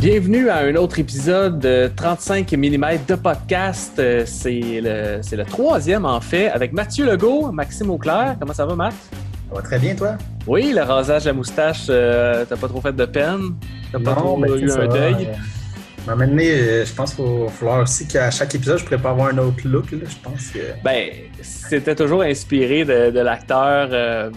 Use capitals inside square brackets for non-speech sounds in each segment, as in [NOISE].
Bienvenue à un autre épisode de 35 mm de podcast. Euh, C'est le, c'est le troisième en fait, avec Mathieu Legault, Maxime Auclair. Comment ça va, Matt? Ça va très bien, toi? Oui, le rasage de la moustache, euh, t'as pas trop fait de peine? T'as pas trop ben, eu un ça, deuil? euh, euh, je pense qu'il va falloir aussi qu'à chaque épisode, je pourrais pas avoir un autre look. Là. Je pense que. Ben, c'était toujours inspiré de, de l'acteur euh,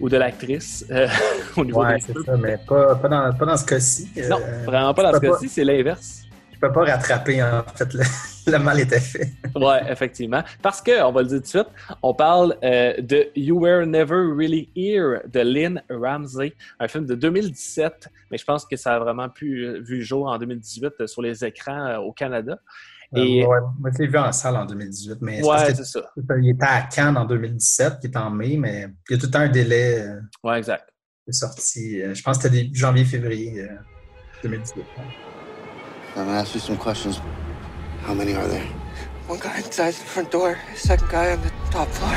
ou de l'actrice euh, [LAUGHS] au niveau Ouais, des ça, mais pas, pas, dans, pas dans ce cas-ci. Non, Euh, vraiment pas dans ce cas-ci, c'est l'inverse. Je peux pas rattraper, en fait, le, [LAUGHS] le mal était fait. Ouais, effectivement. Parce que, on va le dire tout de suite, on parle euh, de You Were Never Really Here de Lynn Ramsey, un film de 2017, mais je pense que ça a vraiment pu vu le jour en 2018 euh, sur les écrans au Canada. Et- Euh, ouais, moi, je l'ai vu en salle en 2018, mais c'est Ouais, c'est ça. il était à Cannes en 2017, qui est en mai, mais il y a tout le temps un délai euh, Ouais, exact. de sortie. Euh, Je pense que c'était début janvier-février euh, 2018. I'm gonna ask you some questions. How many are there? One guy inside the front door, second guy on the top floor.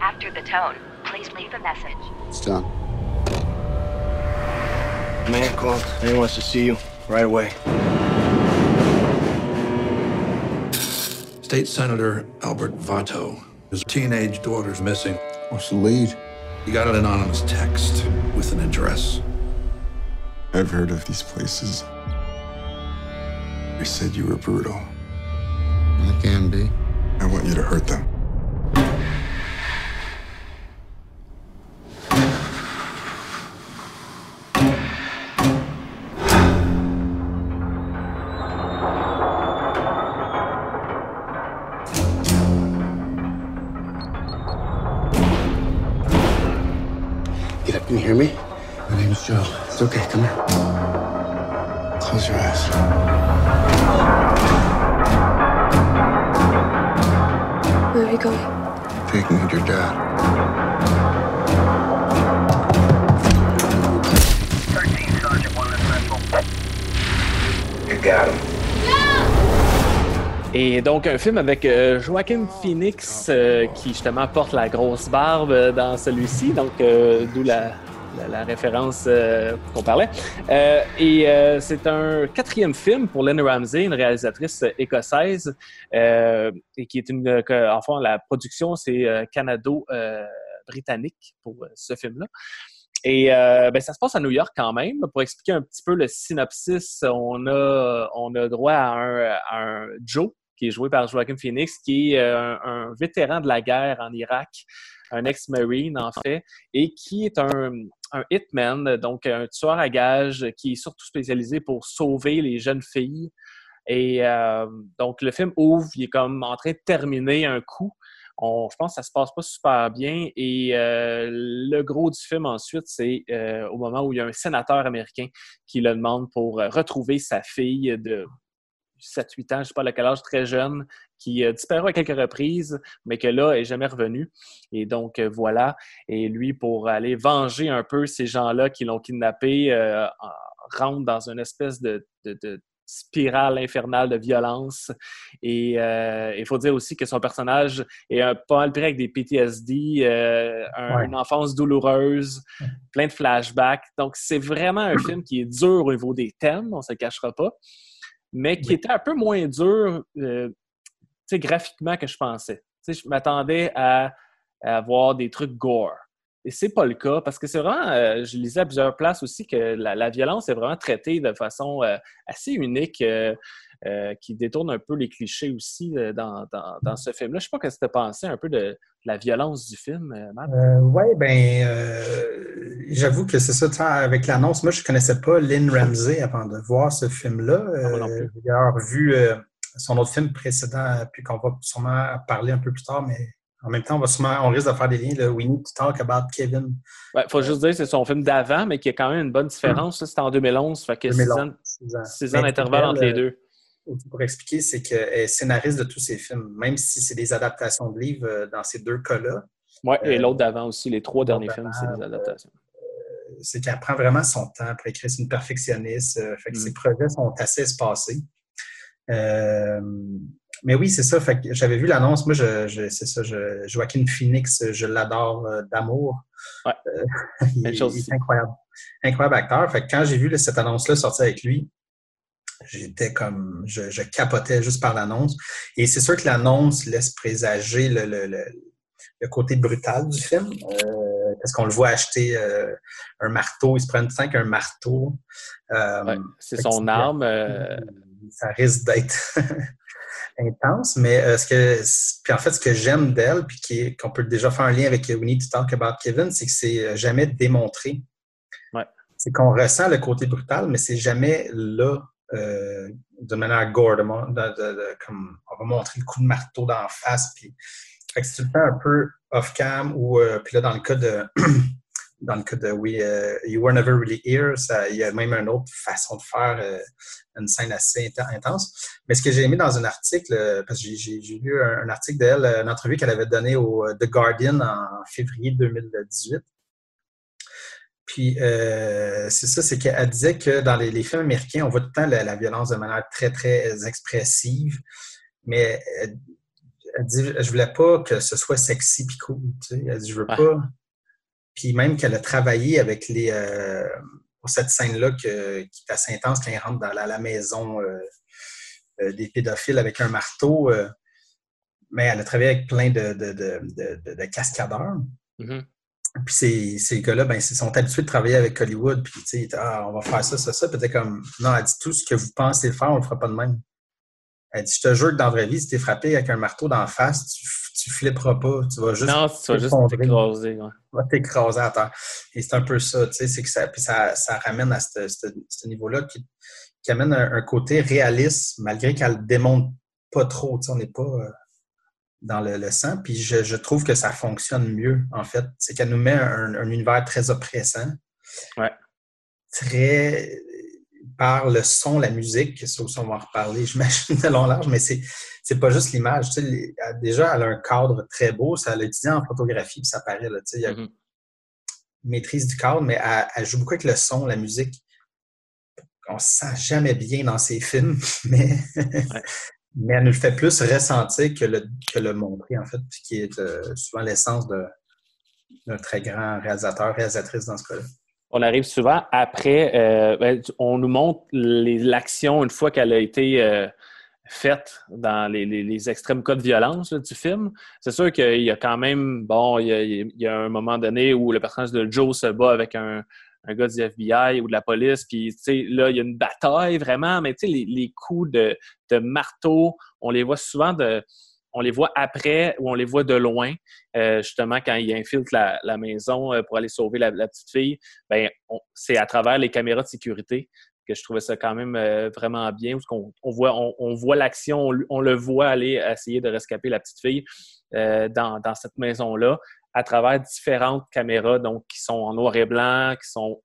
After the tone, please leave a message. It's done. Man called. He wants to see you right away. State Senator Albert Vato. His teenage daughter's missing. What's the lead? He got an anonymous text with an address. I've heard of these places. They said you were brutal. I can be. I want you to hurt them. Et donc, un film avec euh, Joaquin Phoenix euh, qui justement porte la grosse barbe euh, dans celui-ci, donc euh, d'où la, référence qu'on parlait. Euh, et euh, c'est un quatrième film pour Lynn Ramsey, une réalisatrice écossaise, euh, et qui est une. enfin, la production, c'est canado-britannique pour ce film-là. Et ben, ça se passe à New York quand même. Pour expliquer un petit peu le synopsis, on a, on a droit à un, Joe, qui est joué par Joaquin Phoenix, qui est un vétéran de la guerre en Irak, un ex-marine en fait, et qui est un, un hitman, donc un tueur à gages qui est surtout spécialisé pour sauver les jeunes filles. Et euh, donc le film ouvre, il est comme en train de terminer un coup. On, je pense que ça se passe pas super bien. Et euh, le gros du film ensuite, c'est euh, au moment où il y a un sénateur américain qui le demande pour retrouver sa fille de 7-8 ans, je ne sais pas à quel âge, très jeune, qui a disparu à quelques reprises, mais que là, est jamais revenu. Et donc, euh, voilà. Et lui, pour aller venger un peu ces gens-là qui l'ont kidnappé, euh, en- rentre dans une espèce de, de- de spirale infernale de violence. Et euh, il faut dire aussi que son personnage est un, pas pris avec des PTSD, euh, un- Ouais. une enfance douloureuse, plein de flashbacks. Donc, c'est vraiment un film qui est dur au niveau des thèmes, on ne se le cachera pas, mais qui Oui. était un peu moins dur euh, graphiquement que je pensais. Je m'attendais à, à avoir des trucs gore. Et c'est pas le cas parce que c'est vraiment, euh, je lisais à plusieurs places aussi que la, la violence est vraiment traitée de façon euh, assez unique, euh, qui détourne un peu les clichés aussi dans, dans, dans ce film-là. Je sais pas ce que tu as pensé un peu de, de la violence du film, Matt? Oui, ben, j'avoue que c'est ça, avec l'annonce. Moi, je ne connaissais pas Lynn Ramsey avant de voir ce film-là. Ah. J'ai d'ailleurs vu son autre film précédent, puis qu'on va sûrement parler un peu plus tard, mais en même temps, on va sûrement, on risque de faire des liens. Là, We need to talk about Kevin. Il faut juste dire que c'est son film d'avant, mais qui a quand même une bonne différence. C'était en 2011, fait que six 2011, ans, six ans. six ans Mais d'intervalle entre les euh, deux. Pour expliquer, c'est qu'elle est scénariste de tous ses films, même si c'est des adaptations de livres euh, dans ces deux cas-là. Ouais, et euh, l'autre d'avant aussi, les trois derniers films, c'est des adaptations. c'est qu'elle prend vraiment son temps pour écrire. C'est une perfectionniste. euh, fait que Mm. Ses projets sont assez espacés. Mais oui, c'est ça. Fait que j'avais vu l'annonce. Moi, je, je- c'est ça. Je, Joaquin Phoenix, je l'adore euh, d'amour. Ouais. Euh, [LAUGHS] il, il est incroyable. Incroyable acteur. Fait que quand j'ai vu là, cette annonce-là sortir avec lui, j'étais comme, je, je capotais juste par l'annonce. Et c'est sûr que l'annonce laisse présager le, le, le, le côté brutal du film. Euh, parce qu'on le voit acheter euh, un marteau, il se prend le temps avec un marteau. Euh, Ouais, c'est son arme. euh, ça risque d'être [LAUGHS] intense, mais euh, ce que, puis en fait, ce que j'aime d'elle, puis qu'on peut déjà faire un lien avec We Need to Talk About Kevin, c'est que c'est euh, jamais démontré. Ouais. C'est qu'on ressent le côté brutal, mais c'est jamais là euh, de manière gore, de- de- de- comme on va montrer le coup de marteau d'en face, puis fait que c'est tout le temps un peu off-cam ou euh, puis là dans le cas de [CLEARS THROAT] dans le cas de We euh, You Were Never Really Here, ça- il y a même une autre façon de faire euh, une scène assez inten- intense. Mais ce que j'ai aimé dans un article, euh, parce que j'ai- lu un, article d'elle, euh, une entrevue qu'elle avait donnée au The Guardian en février 2018. Puis euh, c'est ça, c'est qu'elle disait que dans les, les films américains, on voit tout le temps la, la violence de manière très, très expressive. Mais elle, elle dit, je voulais pas que ce soit sexy puis cool. Tu sais. Elle dit, je veux Ouais. pas. Puis même qu'elle a travaillé avec les euh, pour cette scène-là qui est assez intense quand ils rentrent dans la, la maison euh, euh, des pédophiles avec un marteau. mais elle a travaillé avec plein de, de, de, de- de- de cascadeurs. mhm. Puis ces, ces gars-là, ben, ils sont habitués de travailler avec Hollywood. Puis, tu sais, ah, on va faire ça, ça, ça. Puis, t'es comme, non, elle dit tout ce que vous pensez faire, on le fera pas de même. Elle dit, je te jure que dans la vraie vie, si t'es frappé avec un marteau d'en face, tu, tu flipperas pas. Tu vas juste, Non, tu vas juste t'écraser. ouais. tu vas t'écraser à terre. Et c'est un peu ça, tu sais, c'est que ça, puis ça, ça ramène à ce, ce- ce niveau-là qui, qui amène un, un côté réaliste, malgré qu'elle le démontre pas trop, tu sais, on n'est pas euh, dans le, le sang. Puis je, je trouve que ça fonctionne mieux, en fait. C'est qu'elle nous met un, un univers très oppressant. Ouais. Très par le son, la musique, ça aussi on va en reparler, [LAUGHS] j'imagine, de long large, mais c'est c'est pas juste l'image. Tu sais, déjà, elle a un cadre très beau, ça l'a étudié en photographie, puis ça paraît, là, tu sais, il y a Mhm. maîtrise du cadre, mais elle, elle joue beaucoup avec le son, la musique. On se sent jamais bien dans ses films, [LAUGHS] mais, mais elle nous le fait plus ressentir que le, que le montrer, en fait, puis qui est euh, souvent l'essence d'un très grand réalisateur, réalisatrice dans ce cas-là. On arrive souvent après, euh, ben, on nous montre l'action une fois qu'elle a été euh, faite dans les, extrêmes cas de violence du film. C'est sûr qu'il y a quand même, bon, il y a, un moment donné où le personnage de Joe se bat avec un, gars du FBI ou de la police, puis là, il y a une bataille vraiment, mais les, les coups de marteau, on les voit souvent de. On les voit après ou on les voit de loin, euh, justement, quand il infiltre la, maison euh, pour aller sauver la, petite fille ben, c'est à travers les caméras de sécurité que je trouvais ça quand même euh, vraiment bien, on voit, on, on voit l'action, on, le- voit aller essayer de rescaper la petite fille dans, dans cette maison-là, à travers différentes caméras, donc qui sont en noir et blanc, qui sont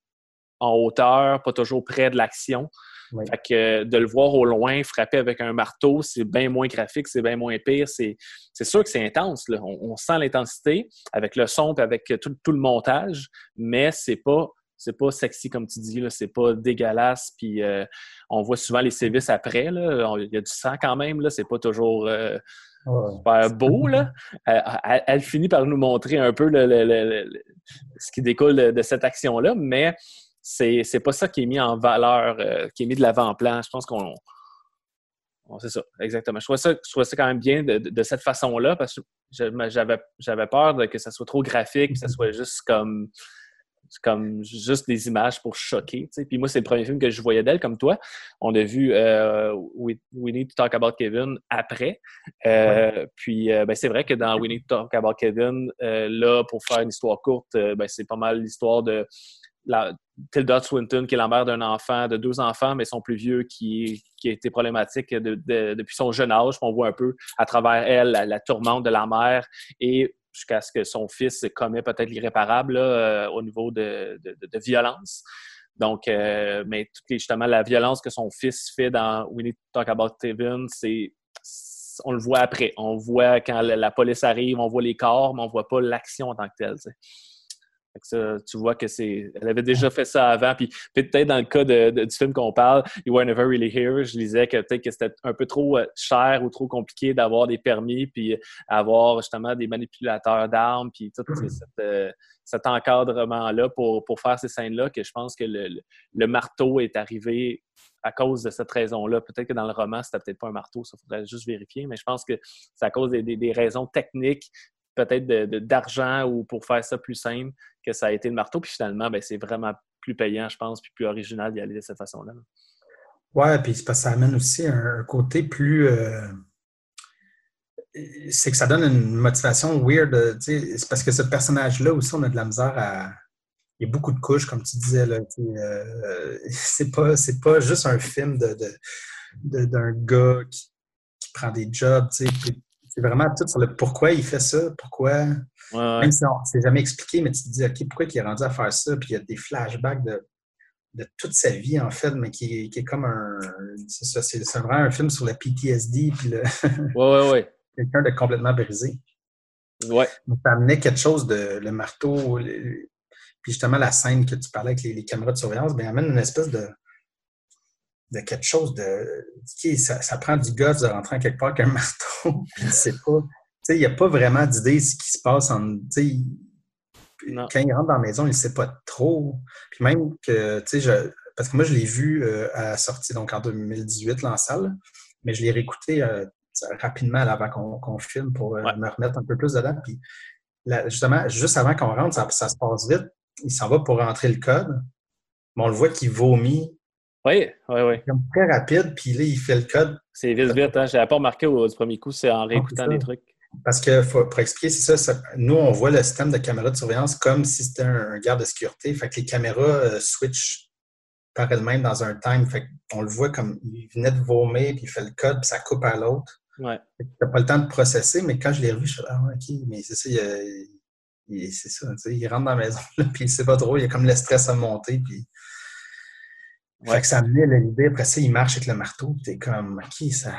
en hauteur, pas toujours près de l'action. Oui. Fait que euh, de le voir au loin frapper avec un marteau, c'est bien moins graphique, c'est bien moins pire. C'est sûr que c'est intense. Là. On, on sent l'intensité avec le son et avec tout, tout le montage, mais c'est pas c'est pas sexy comme tu dis. C'est pas dégueulasse. Puis euh, on voit souvent les sévices après. Il y a du sang quand même. C'est pas toujours euh, Ouais. super beau. Là. Elle, elle finit par nous montrer un peu le- le- le- le- ce qui découle de, de cette action-là, mais c'est c'est pas ça qui est mis en valeur, euh, qui est mis de l'avant-plan. Je pense qu'on. on- c'est ça, exactement. Je trouvais ça, je trouvais ça quand même bien de, de- de cette façon-là parce que j'avais j'avais peur de que ça soit trop graphique, que ça soit juste comme comme juste des images pour choquer. tu sais. Puis moi, c'est le premier film que je voyais d'elle, comme toi. On a vu euh, We, We Need to Talk About Kevin après. Euh, Puis euh, ben, c'est vrai que dans We Need to Talk About Kevin, là, pour faire une histoire courte, ben, c'est pas mal l'histoire de la, Tilda Swinton, qui est la mère d'un enfant, de deux enfants, mais son plus vieux, qui, qui a été problématique de- de- depuis son jeune âge. On voit un peu à travers elle la, tourmente de la mère et jusqu'à ce que son fils commet peut-être l'irréparable euh, au niveau de, de- violence. Donc, euh, mais justement, la violence que son fils fait dans We Need to Talk About Kevin, c'est on le voit après. On voit quand la, police arrive, on voit les corps, mais on voit pas l'action en tant que telle. Fait que ça, tu vois que c'est. Elle avait déjà fait ça avant. Puis peut-être dans le cas de, de- du film qu'on parle, You Were Never Really Here, je disais que peut-être que c'était un peu trop euh, cher ou trop compliqué d'avoir des permis, puis avoir justement des manipulateurs d'armes, puis tout cet, euh, cet encadrement-là pour, pour faire ces scènes-là, que je pense que le, le- le marteau est arrivé à cause de cette raison-là. Peut-être que dans le roman, c'était peut-être pas un marteau, ça faudrait juste vérifier, mais je pense que c'est à cause des, des- des raisons techniques, peut-être d'argent ou pour faire ça plus simple, que ça a été le marteau. Puis finalement, ben, c'est vraiment plus payant, je pense, puis plus original d'y aller de cette façon-là. Ouais, puis parce que ça amène aussi un, côté plus. euh, c'est que ça donne une motivation weird. euh, C'est parce que ce personnage-là aussi, on a de la misère à. Il y a beaucoup de couches, comme tu disais. Là, euh, [LAUGHS] c'est pas, pas juste un film de, de- de- d'un gars qui, qui prend des jobs. tu sais, C'est vraiment tout sur le pourquoi il fait ça, pourquoi. Ouais. Même si on ne s'est jamais expliqué, mais tu te dis, OK, pourquoi il est rendu à faire ça? Puis il y a des flashbacks de, de toute sa vie, en fait, mais qui, est- qui est comme un. C'est ça, c'est c'est vraiment un film sur le PTSD, puis le- [LAUGHS] Ouais, ouais, ouais. quelqu'un de complètement brisé. Ouais. Donc, ça amenait quelque chose de le marteau, le- puis justement la scène que tu parlais avec les, les caméras de surveillance, bien, amène une espèce de, de quelque chose de. ça, ça prend du gosse de rentrer en quelque part avec un [LAUGHS] marteau. c'est pas. Il n'y a pas vraiment d'idée de ce qui se passe en. quand il rentre dans la maison, il ne sait pas trop. Puis même que, tu sais, je- parce que moi, je l'ai vu euh, à la sortie, donc en 2018, là, en salle, mais je l'ai réécouté euh, rapidement là, avant qu'on filme pour euh, Ouais. me remettre un peu plus dedans. Puis là, justement, juste avant qu'on rentre, ça, ça se passe vite. Il s'en va pour rentrer le code. Mais on le voit qu'il vomit Oui, oui, oui. comme très rapide, puis là, il fait le code. C'est vite, vite. Hein? Je l'avais pas remarqué au, du premier coup, c'est en réécoutant ça. des trucs. Parce que faut- pour expliquer, c'est ça, ça- Nous, on voit le système de caméra de surveillance comme si c'était un, un garde de sécurité. Fait que les caméras euh, switchent par elles-mêmes dans un time. Fait qu'on le voit comme il venait de vomir, puis il fait le code, puis ça coupe à l'autre. Ouais. Tu n'as pas le temps de processer, mais quand je l'ai revu, je suis ah, OK, mais c'est ça, il, c'est ça, il rentre dans la maison, [LAUGHS] là, puis il sait pas trop, il y a comme le stress à monter, puis. Ouais. Fait que ça amenait l'idée, après ça, il marche avec le marteau, t'es comme, OK, ça,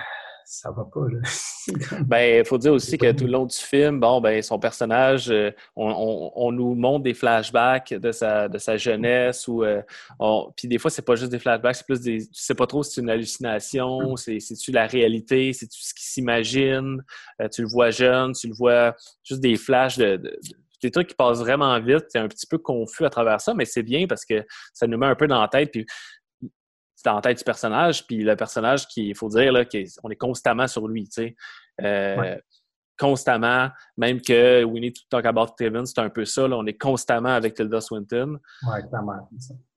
ça va pas, là. [LAUGHS] Ben, il faut dire aussi que tout le long du film, bon, ben, son personnage, euh, on, on- on nous montre des flashbacks de sa, de sa jeunesse ou euh, on- puis des fois, c'est pas juste des flashbacks, c'est plus des. Tu sais pas trop si c'est une hallucination, c'est, c'est-tu la réalité, c'est-tu ce qu'il s'imagine, euh, tu le vois jeune, tu le vois juste des flashs de. de- de- des trucs qui passent vraiment vite, c'est un petit peu confus à travers ça, mais c'est bien parce que ça nous met un peu dans la tête. Puis dans la tête du personnage, puis le personnage qui, il faut dire, là, qu'on est constamment sur lui, tu sais. Euh, Ouais. Constamment, même que We Need to Talk About Kevin, c'est un peu ça, là, on est constamment avec Tilda Swinton, Ouais, clairement.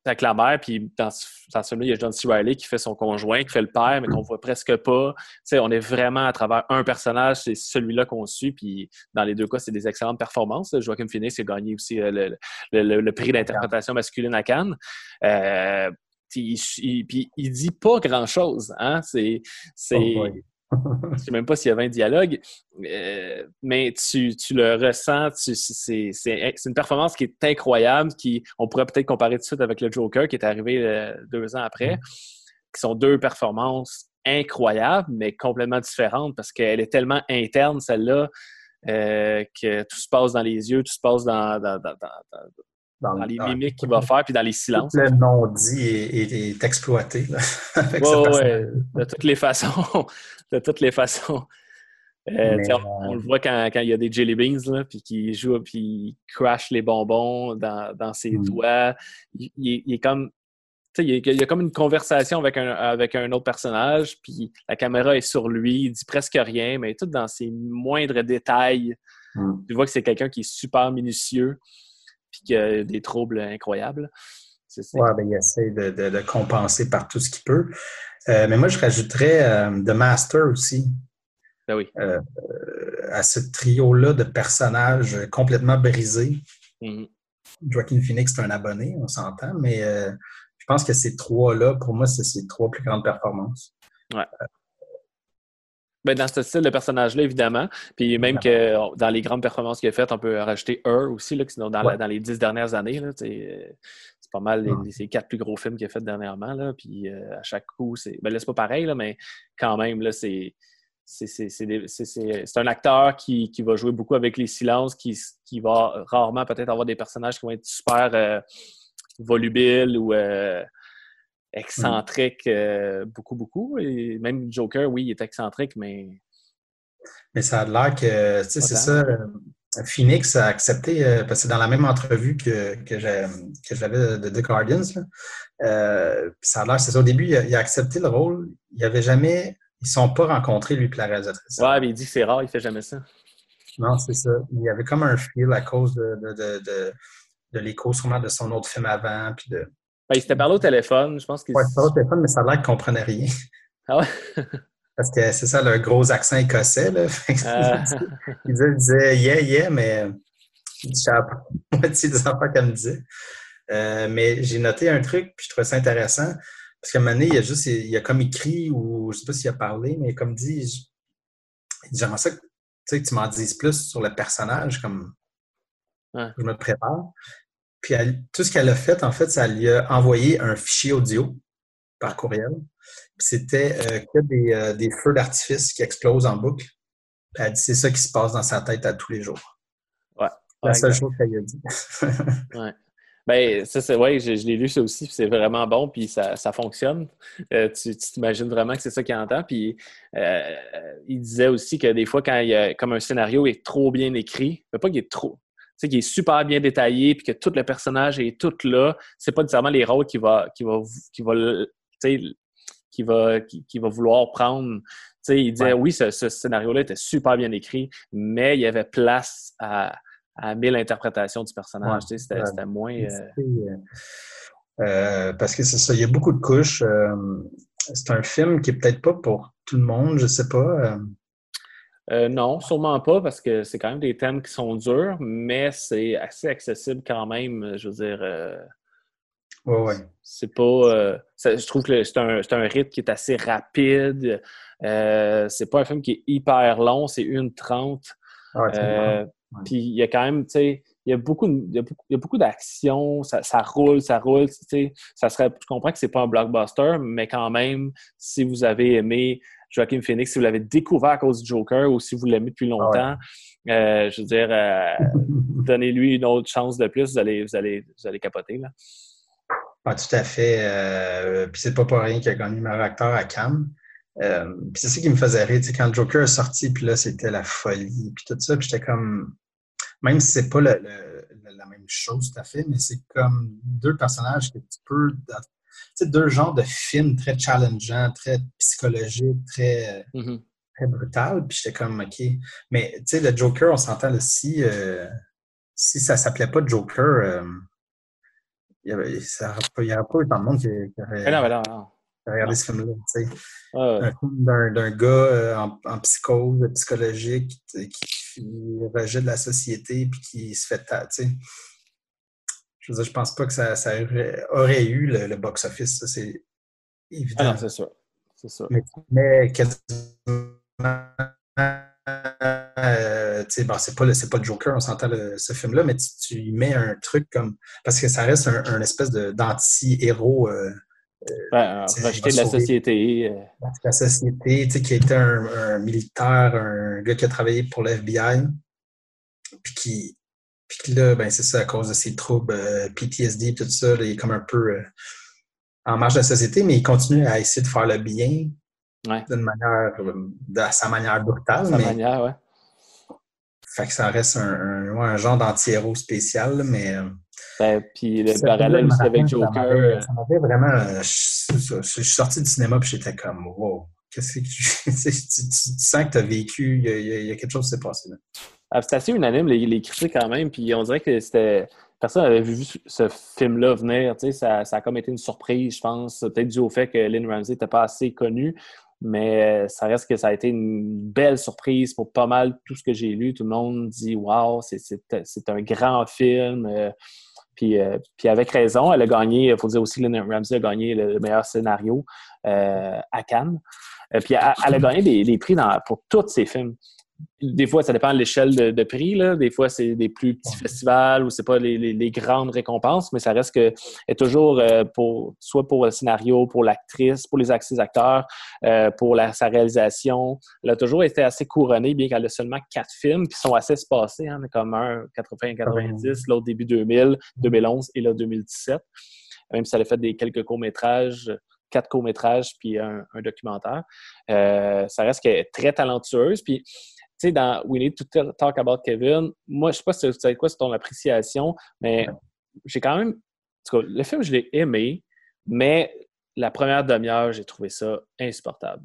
avec la mère, puis dans, ce- dans ce film-là, il y a John C. Reilly qui fait son conjoint, qui fait le père, mais qu'on voit presque pas. Tu sais, on est vraiment à travers un personnage, c'est celui-là qu'on suit, puis dans les deux cas, c'est des excellentes performances. Joaquin Phoenix a gagné aussi euh, le, le- le- le prix d'interprétation masculine à Cannes. Euh, il, il- puis il dit pas grand-chose. Hein? C'est, c'est, Oh [LAUGHS] je sais même pas s'il y avait un dialogue, euh, mais tu, tu le ressens. tu- c'est, c'est- c'est une performance qui est incroyable, qui on pourrait peut-être comparer tout de suite avec le Joker qui est arrivé euh, deux ans après, qui sont deux performances incroyables, mais complètement différentes parce qu'elle est tellement interne, celle-là, euh, que tout se passe dans les yeux, tout se passe dans, dans, dans- dans- les dans- mimiques qu'il va faire, puis dans les silences. Tout le non-dit est, est- est exploité, là, [LAUGHS] avec Ouais, de toutes les façons. [LAUGHS] de toutes les façons. Euh, Mais, sais, on, on le voit quand, quand il y a des jelly beans, là, puis qu'il joue, puis il crash les bonbons dans, dans ses Mm. doigts. Il, il est- il est comme. Il y, a, il y a comme une conversation avec un, avec un autre personnage, puis la caméra est sur lui, il dit presque rien, mais tout dans ses moindres détails. Mm. Tu vois que c'est quelqu'un qui est super minutieux, puis qui a des troubles incroyables. Ouais, ben, il essaie de, de- de compenser par tout ce qu'il peut. Euh, mais moi, je rajouterais euh, The Master aussi Ben oui. euh, à ce trio-là de personnages complètement brisés. Mhm. Joaquin Phoenix, c'est un abonné, on s'entend, mais euh, je pense que ces trois-là, pour moi, c'est ses trois plus grandes performances. Ben, dans ce style de personnage-là, évidemment. Puis même que dans les grandes performances qu'il a faites, on peut rajouter Her aussi, là, sont dans, la- Ouais. dans les dix dernières années. euh, c'est pas mal les, ces quatre plus gros films qu'il a fait dernièrement. Là, puis euh, à chaque coup, c'est. Ben là, c'est pas pareil, là, mais quand même, là, c'est. c'est c'est- c'est des- c'est- c'est- c'est un acteur qui, qui va jouer beaucoup avec les silences, qui, qui va rarement peut-être avoir des personnages qui vont être super euh, volubiles ou euh, excentriques, euh, beaucoup, beaucoup. Et même Joker, oui, il est excentrique, mais Mais ça a l'air que, tu sais, c'est ça. euh, Phoenix a accepté, euh, parce que dans la même entrevue que, que j'avais de The Guardians, là, euh, ça a l'air, c'est ça, au début, il a, il a accepté le rôle. Il n'y avait jamais, ils ne sont pas rencontrés, lui et la réalisatrice. ouais, mais il dit que c'est rare, il fait jamais ça. Non, c'est ça. Il y avait comme un feel à cause de, de, de, de, de l'écho, sûrement, de son autre film avant. Puis de... Ben, il s'était parlé au téléphone, je pense qu'il Ouais, pas au téléphone, mais ça a l'air qu'il ne comprenait rien. [LAUGHS] Ah ouais? [LAUGHS] Parce que c'est ça, le gros accent écossais. Là. [LAUGHS] Ah. il, disait, il disait yeah, yeah, mais je la moitié des affaires qu'elle me disait. Euh, mais j'ai noté un truc, puis je trouvais ça intéressant. Parce qu'à un moment donné, il a juste, il a comme écrit, ou je sais pas s'il a parlé, mais comme dit, j'aimerais ça que, tu sais, que tu m'en dises plus sur le personnage, comme Ouais. je me prépare. Puis elle- tout ce qu'elle a fait, en fait, ça lui a envoyé un fichier audio par courriel. Puis c'était euh, que des, euh, des feux d'artifice qui explosent en boucle. Puis elle dit c'est ça qui se passe dans sa tête à tous les jours. Ouais. La Ouais, seule exact. chose qu'elle a dit. [LAUGHS] Ben, ça, c'est ouais, je, je l'ai lu ça aussi, puis c'est vraiment bon, puis ça, ça fonctionne. Euh, tu t'imagines vraiment que c'est ça qu'il entend. Puis euh, il disait aussi que des fois, quand il y a comme un scénario est trop bien écrit, pas qu'il est trop, sais, qu'il est super bien détaillé, puis que tout le personnage est tout là, c'est pas nécessairement les rôles qu'il va, qu'il va, qu'il va, tu sais, qu'il va, qu'il va vouloir prendre. Tu sais, il disait Ouais. oui, ce, ce scénario-là était super bien écrit, mais il y avait place à, à mille interprétations du personnage. Ouais. C'était Ouais. moins. euh, Euh, euh, parce que c'est ça, il y a beaucoup de couches. euh, c'est un film qui est peut-être pas pour tout le monde, je sais pas. Euh, non, sûrement pas, parce que c'est quand même des thèmes qui sont durs, mais c'est assez accessible quand même. Je veux dire, euh, ouais, ouais. c'est pas. euh, ça- je trouve que c'est un, rythme qui est assez rapide. Euh, c'est pas un film qui est hyper long, c'est 1h30. Ah, tu Euh, me Ouais. Puis il y a quand même, tu sais, il y a beaucoup, de- il y a beaucoup, il y a beaucoup d'action, ça, ça roule, ça roule, tu sais. Ça serait, je comprends que c'est pas un blockbuster, mais quand même, si vous avez aimé Joaquin Phoenix, si vous l'avez découvert à cause du Joker ou si vous l'aimez depuis longtemps, euh, je veux dire, euh, [LAUGHS] donnez-lui une autre chance de plus, vous allez, vous allez, vous allez capoter, là. Ah, tout à fait. Euh, puis c'est pas pour rien qu'il a gagné meilleur acteur à Cannes. Euh, puis c'est ça qui me faisait rire. Quand le Joker est sorti, puis là, c'était la folie, puis tout ça. Puis j'étais comme... Même si c'est pas le- le- le- la même chose tout à fait, mais c'est comme deux personnages que tu peux... Sais, deux genres de films très challengeants, très psychologiques, très, Mhm. très brutal. Puis j'étais comme, OK. Mais tu sais, le Joker, on s'entend si, euh, si ça s'appelait pas Joker... euh, il n'y aurait, pas- il y aurait pas eu tant de monde qui, qui aurait, Mais non, non, non. ce film-là. tu sais. Ah, Un film d'un gars euh, en, en psychose psychologique qui, qui rejette la société puis qui se fait tu sais. Je veux dire, je pense pas que ça, ça aurait, eu le, le box-office, ça c'est évident. ah non, c'est sûr. C'est sûr. mais mais quasiment euh, bon, c'est pas, le- c'est pas le Joker, on s'entend ce film-là, mais tu, tu y mets un truc comme. Parce que ça reste un, un espèce de- d'anti-héros euh, Ben, c'est- rejeter il de la société. euh, la société, tu sais, qui était un, un militaire, un gars qui a travaillé pour l'FBI, puis qui, puis que là, ben c'est ça, à cause de ses troubles euh, PTSD, tout ça, là, il est comme un peu euh, en marge de la société, mais il continue à essayer de faire le bien Ouais. d'une manière, de à sa manière brutale, sa mais manière, ouais. fait que ça reste un, un, ouais, un genre d'anti-héros spécial, là, mais euh, Ben, puis le parallèle aussi avec ça Joker. Ça m'avait vraiment. euh, Je, je- je suis sorti du cinéma puis j'étais comme, wow, qu'est-ce que tu, [LAUGHS] tu, sens que tu as vécu, il y, a, il y a- il y a quelque chose qui s'est passé là. Ah, C'est assez unanime, les, critiques quand même. Puis on dirait que c'était. Personne n'avait vu ce film-là venir. Ça, ça a comme été une surprise, je pense. Peut-être dû au fait que Lynn Ramsey n'était pas assez connue. Mais euh, ça reste que ça a été une belle surprise pour pas mal tout ce que j'ai lu. Tout le monde dit Waouh, c'est- un grand film. Euh, Puis, euh, puis avec raison, elle a gagné, il faut dire aussi Lynn Ramsey a gagné le meilleur scénario à Cannes. Puis elle, a gagné des, prix pour tous ses films. Des fois, ça dépend de l'échelle de, de prix. Là. Des fois, c'est des plus petits festivals ou c'est pas les, les- les grandes récompenses, mais ça reste que est toujours euh, pour soit pour le scénario, pour l'actrice, pour les acteurs, euh, pour la, sa réalisation. Elle a toujours été assez couronnée, bien qu'elle a seulement quatre films qui sont assez espacés, hein, comme un 80-90, l'autre début 2000, 2011 et là 2017. Même si elle a fait des quelques courts-métrages, quatre courts-métrages puis un, un documentaire. Euh, ça reste qu'elle est très talentueuse. Puis sais, dans We Need to Talk About Kevin, moi, je sais pas si tu sais quoi, c'est ton appréciation, mais j'ai quand même. en tout cas, le film, je l'ai aimé, mais la première demi-heure, j'ai trouvé ça insupportable.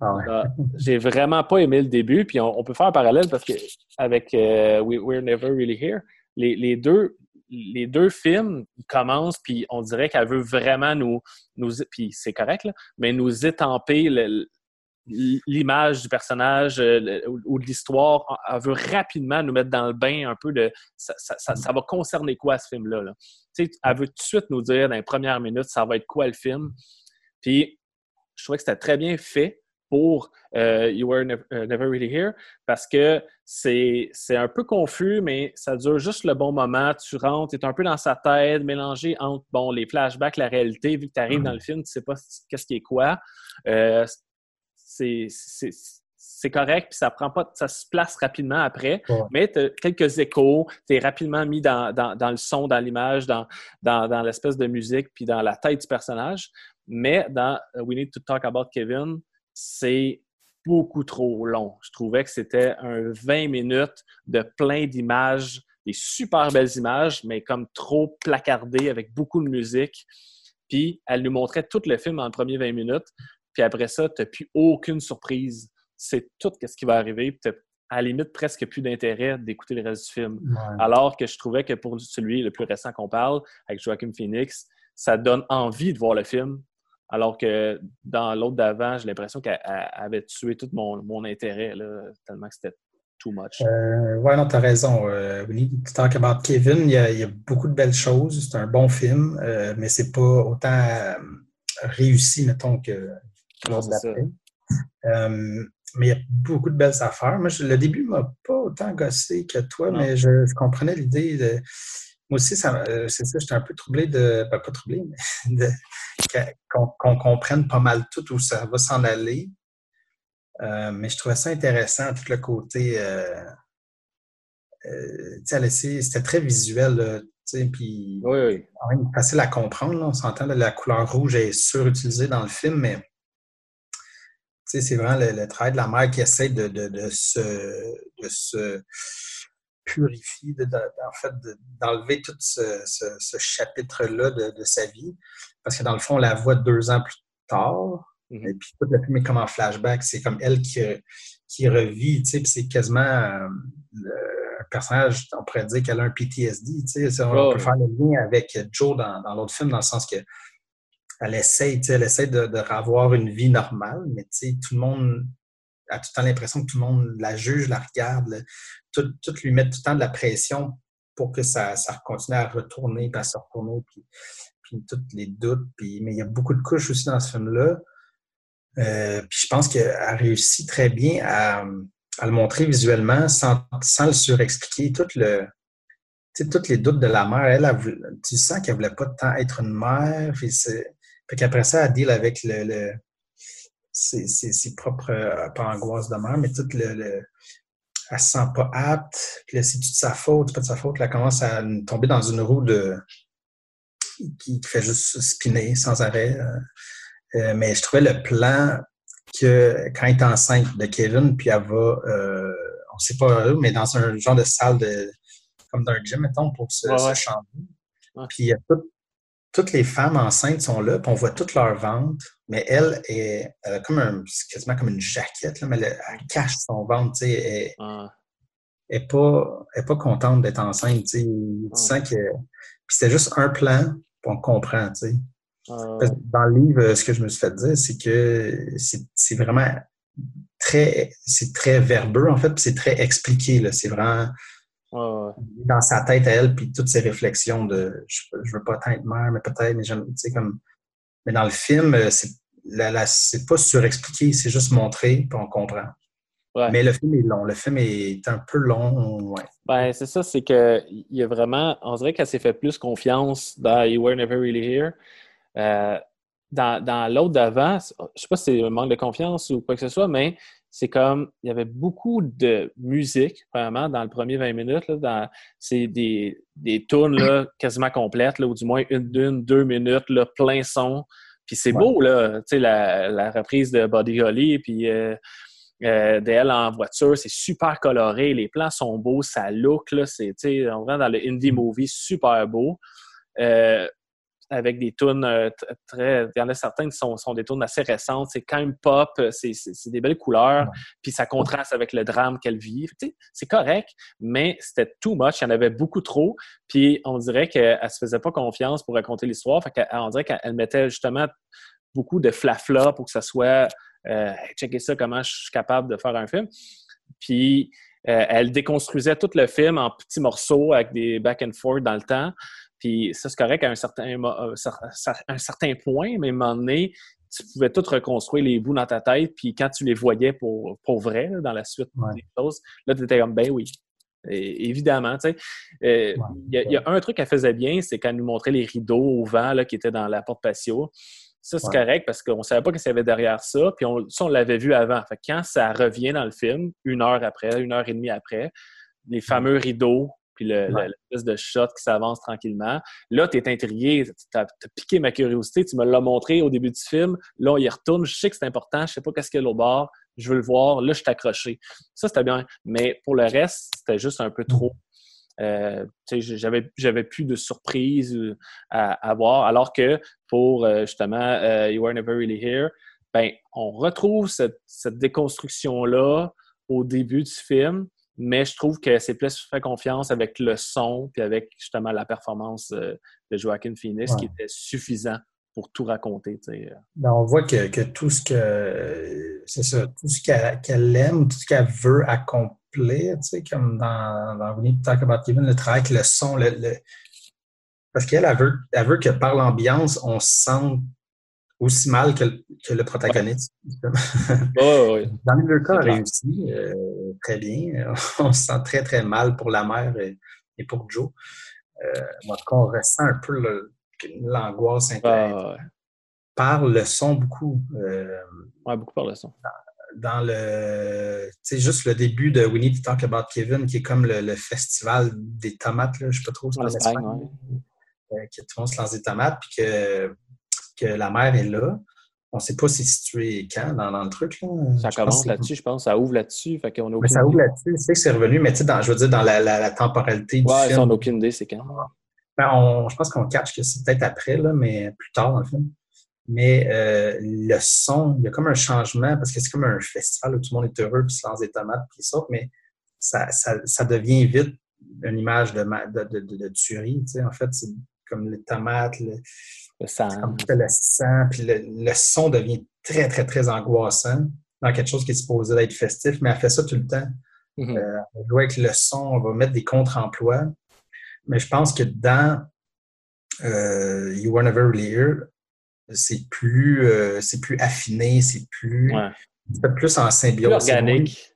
Ah ouais. Ah, j'ai vraiment pas aimé le début, puis on, on peut faire un parallèle parce que avec euh, We- We're Never Really Here, les, les deux. Les deux films commencent, puis on dirait qu'elle veut vraiment nous, nous puis c'est correct, là, mais nous étamper le- l'image du personnage euh, ou, ou de l'histoire. Elle veut rapidement nous mettre dans le bain un peu de ça, ça, ça- ça va concerner quoi ce film-là. là? Elle veut tout de suite nous dire dans les premières minutes ça va être quoi le film? Puis je trouvais que c'était très bien fait pour euh, You Were Never, euh, Never Really Here parce que c'est un peu confus, mais ça dure juste le bon moment. Tu rentres, tu es un peu dans sa tête, mélangé entre bon, les flashbacks, la réalité. Vu que tu arrives dans le film, tu sais pas qu'est-ce qui est quoi. Euh, c'est correct, puis ça prend pas, ça se place rapidement après, Ouais. mais tu quelques échos, tu es rapidement mis dans, dans, dans le son, dans l'image, dans, dans, dans l'espèce de musique, puis dans la tête du personnage. Mais dans We Need to Talk About Kevin, c'est beaucoup trop long. Je trouvais que c'était un 20 minutes de plein d'images, des super belles images, mais comme trop placardées avec beaucoup de musique. Puis elle nous montrait tout le film en premier 20 minutes. Puis après ça, tu n'as plus aucune surprise. C'est tout ce qui va arriver. Puis à la limite presque plus d'intérêt d'écouter le reste du film. Ouais. Alors que je trouvais que pour celui le plus récent qu'on parle, avec Joaquin Phoenix, ça donne envie de voir le film. Alors que dans l'autre d'avant, j'ai l'impression qu'elle elle avait tué tout mon, mon intérêt, là, tellement que c'était too much. Euh, ouais, non, t'as raison. Euh, to talk about Kevin. Il y, a, il y a beaucoup de belles choses. C'est un bon film, euh, mais c'est pas autant euh, réussi, mettons, que D'après. Euh, mais il y a beaucoup de belles affaires. Moi, je- le début m'a pas autant gossé que toi, Non. mais je, je comprenais l'idée de. Moi aussi, euh, c'est ça, j'étais un peu troublé de. ben, pas troublé, mais [LAUGHS] qu'on comprenne pas mal tout où ça va s'en aller. Euh, mais je trouvais ça intéressant, tout le côté. Euh, c'était très visuel, puis Oui, oui. facile à comprendre. là. On s'entend, la couleur rouge est surutilisée dans le film, mais sais, c'est vraiment le, le travail de la mère qui essaie de, de, de se, de se purifier, en fait, de- d'enlever tout ce, ce- ce chapitre-là de, sa vie. Parce que dans le fond, on la voit deux ans plus tard. Mhm. Et puis tout le film est comme en flashback. C'est comme elle qui, qui revit, tu sais, puis c'est quasiment euh, le- un personnage, on pourrait dire qu'elle a un PTSD, tu sais. On Oh, peut faire le lien avec Joe dans, dans l'autre film, dans le sens que elle essaie, elle essaie de, de une vie normale, mais tout le monde a tout le temps l'impression que tout le monde la juge, la regarde, le- tout, tout lui met tout le temps de la pression pour que ça, ça continue à retourner, puis à se retourner, puis, puis tous les doutes. Puis, mais il y a beaucoup de couches aussi dans ce film-là. Euh, puis je pense qu'elle réussit très bien à, à le montrer visuellement sans, sans le surexpliquer. Tout le, tous les doutes de la mère, elle, elle tu sens qu'elle voulait pas tant être une mère. Puis fait qu'après ça, elle deal avec le, le- ses, ses- ses propres, euh, pas angoisses de mère, mais tout le, le- elle se sent pas apte. Puis là, c'est toute sa faute, c'est pas de sa faute. Là, elle commence à tomber dans une roue de qui, fait juste spinner sans arrêt. Euh, euh, mais je trouvais le plan que quand elle est enceinte de Kevin, puis elle va, euh, on sait pas où, mais dans un genre de salle de, comme d'un gym, mettons, pour se, Ouais, se ouais. changer. Ouais. Puis il y a tout- toutes les femmes enceintes sont là, puis on voit toutes leurs ventre, mais elle est elle a comme un, quasiment comme une jaquette, là, mais elle, elle cache son ventre, tu sais, elle, Ah, elle est pas, elle est pas contente d'être enceinte, tu sais. Tu Ah. sens que, puis c'était juste un plan, puis on comprend, tu sais. ah, Dans le livre, ce que je me suis fait dire, c'est que c'est c'est vraiment très, c'est très verbeux, en fait, puis c'est très expliqué, là. C'est vraiment ouais. dans sa tête à elle, puis toutes ses réflexions de je, je veux pas tant être mère, mais peut-être, mais j'aime, tu sais, comme. Mais dans le film, euh, c'est la- la- c'est pas surexpliqué, c'est juste montré, puis on comprend. Ouais. Mais le film est long. Le film est un peu long. Ouais. Ben, c'est ça, c'est que il y a vraiment, on dirait qu'elle s'est fait plus confiance dans You Were Never Really Here. Euh, dans dans l'autre d'avant, je sais pas si c'est un manque de confiance ou quoi que ce soit, mais c'est comme, il y avait beaucoup de musique, vraiment, dans le premier 20 minutes. Là, dans, c'est des, des tunes là, quasiment complètes, là, ou du moins une, d'une, deux minutes, là, plein son. Puis c'est Ouais. beau, là, tu sais, la, la reprise de Buddy Holly, puis euh, euh, d'elle en voiture, c'est super coloré, les plans sont beaux, ça look, là, c'est, tu sais, on rentre dans le indie movie, super beau. Euh, avec des tunes euh, très. Il y en a certaines qui sont, sont des tunes assez récentes. C'est quand même pop, euh, c'est des belles couleurs, puis ça contraste avec le drame qu'elle vit. C'est correct, mais c'était too much. Il y en avait beaucoup trop. Puis on dirait qu'elle se faisait pas confiance pour raconter l'histoire. Fait qu'elle- on dirait qu'elle mettait justement beaucoup de flafla pour que ça soit euh, checker ça, comment je suis capable de faire un film. Puis euh, elle déconstruisait tout le film en petits morceaux avec des back and forth dans le temps. Puis ça, c'est correct à un certain, euh, un certain point, mais à un moment donné, tu pouvais tout reconstruire les bouts dans ta tête. Puis quand tu les voyais pour, pour vrai, là, dans la suite Ouais. des choses, là, tu étais comme, ben oui. Et- évidemment, tu sais. Euh, Il y, a- il y a un truc qu'elle faisait bien, c'est qu'elle nous montrait les rideaux au vent là, qui étaient dans la porte patio. Ça, c'est Ouais. correct parce qu'on ne savait pas ce qu'il y avait derrière ça. Puis on, ça, on l'avait vu avant. Fait que quand ça revient dans le film, une heure après, une heure et demie après, les fameux rideaux, puis le, Ouais. le- l'espèce de shot qui s'avance tranquillement. Là, tu es intrigué, tu as, piqué ma curiosité, tu me l'as montré au début du film. Là, on y retourne, je sais que c'est important, je sais pas qu'est-ce qu'il y a l'autre bord, je veux le voir, là, je suis accroché. Ça, c'était bien. Mais pour le reste, c'était juste un peu trop. Euh, j'avais, plus de surprises euh, à, à voir, alors que pour euh, justement euh, You Were Never Really Here, ben, on retrouve cette, cette déconstruction-là au début du film, mais je trouve que c'est plus fait confiance avec le son puis avec justement la performance euh, de Joaquin Phoenix Ouais. qui était suffisant pour tout raconter. sais. Ben, on voit que, que tout ce que c'est ça, tout ce qu'elle aime, tout ce qu'elle veut accomplir, comme dans, dans We Need to Talk About Kevin, le travail avec le son, le, le- parce qu'elle elle veut, elle veut que par l'ambiance, on se sente aussi mal que, le- que le protagoniste. Oh, oui. [LAUGHS] Dans les deux cas, réussit euh, très bien. [LAUGHS] On se sent très, très mal pour la mère et, et pour Joe. Euh, en tout cas, on ressent un peu l'angoisse intérieure Ah, ouais. par le son beaucoup. Euh, Ouais, beaucoup par le son. dans le. Tu sais, juste le début de We Need to Talk About Kevin, qui est comme le, le festival des tomates, là, je ne sais pas trop, c'est En Espagne, ouais. que tout le monde se lance des tomates, puis que, que la mère est là. On ne sait pas c'est situé quand dans, dans le truc. Là. Ça Je commence là-dessus, je pense. Ça ouvre là-dessus. Fait qu'on ça ouvre là-dessus. Je sais que c'est revenu, mais tu sais, dans- je veux dire, dans la, la- la temporalité du Ouais, film. ça, on n'a aucune idée, c'est quand. Ben, on- je pense qu'on catch que c'est peut-être après, là, mais plus tard dans le film. Mais euh, le son, il y a comme un changement parce que c'est comme un festival où tout le monde est heureux puis se lance des tomates puis ça, mais ça, ça, ça devient vite une image de, ma- de, de, de- de tuerie. Tu sais. En fait, c'est comme les tomates, le, Le sang. le sang, puis le, le son devient très, très, très angoissant dans quelque chose qui est supposé être festif, mais elle fait ça tout le temps. Euh, on va jouer avec le son, on va mettre des contre-emplois. Mais je pense que dans euh, You Were Never Really Here, c'est plus, euh, c'est plus affiné, c'est plus, Ouais. plus en Plus symbiose. c'est organique.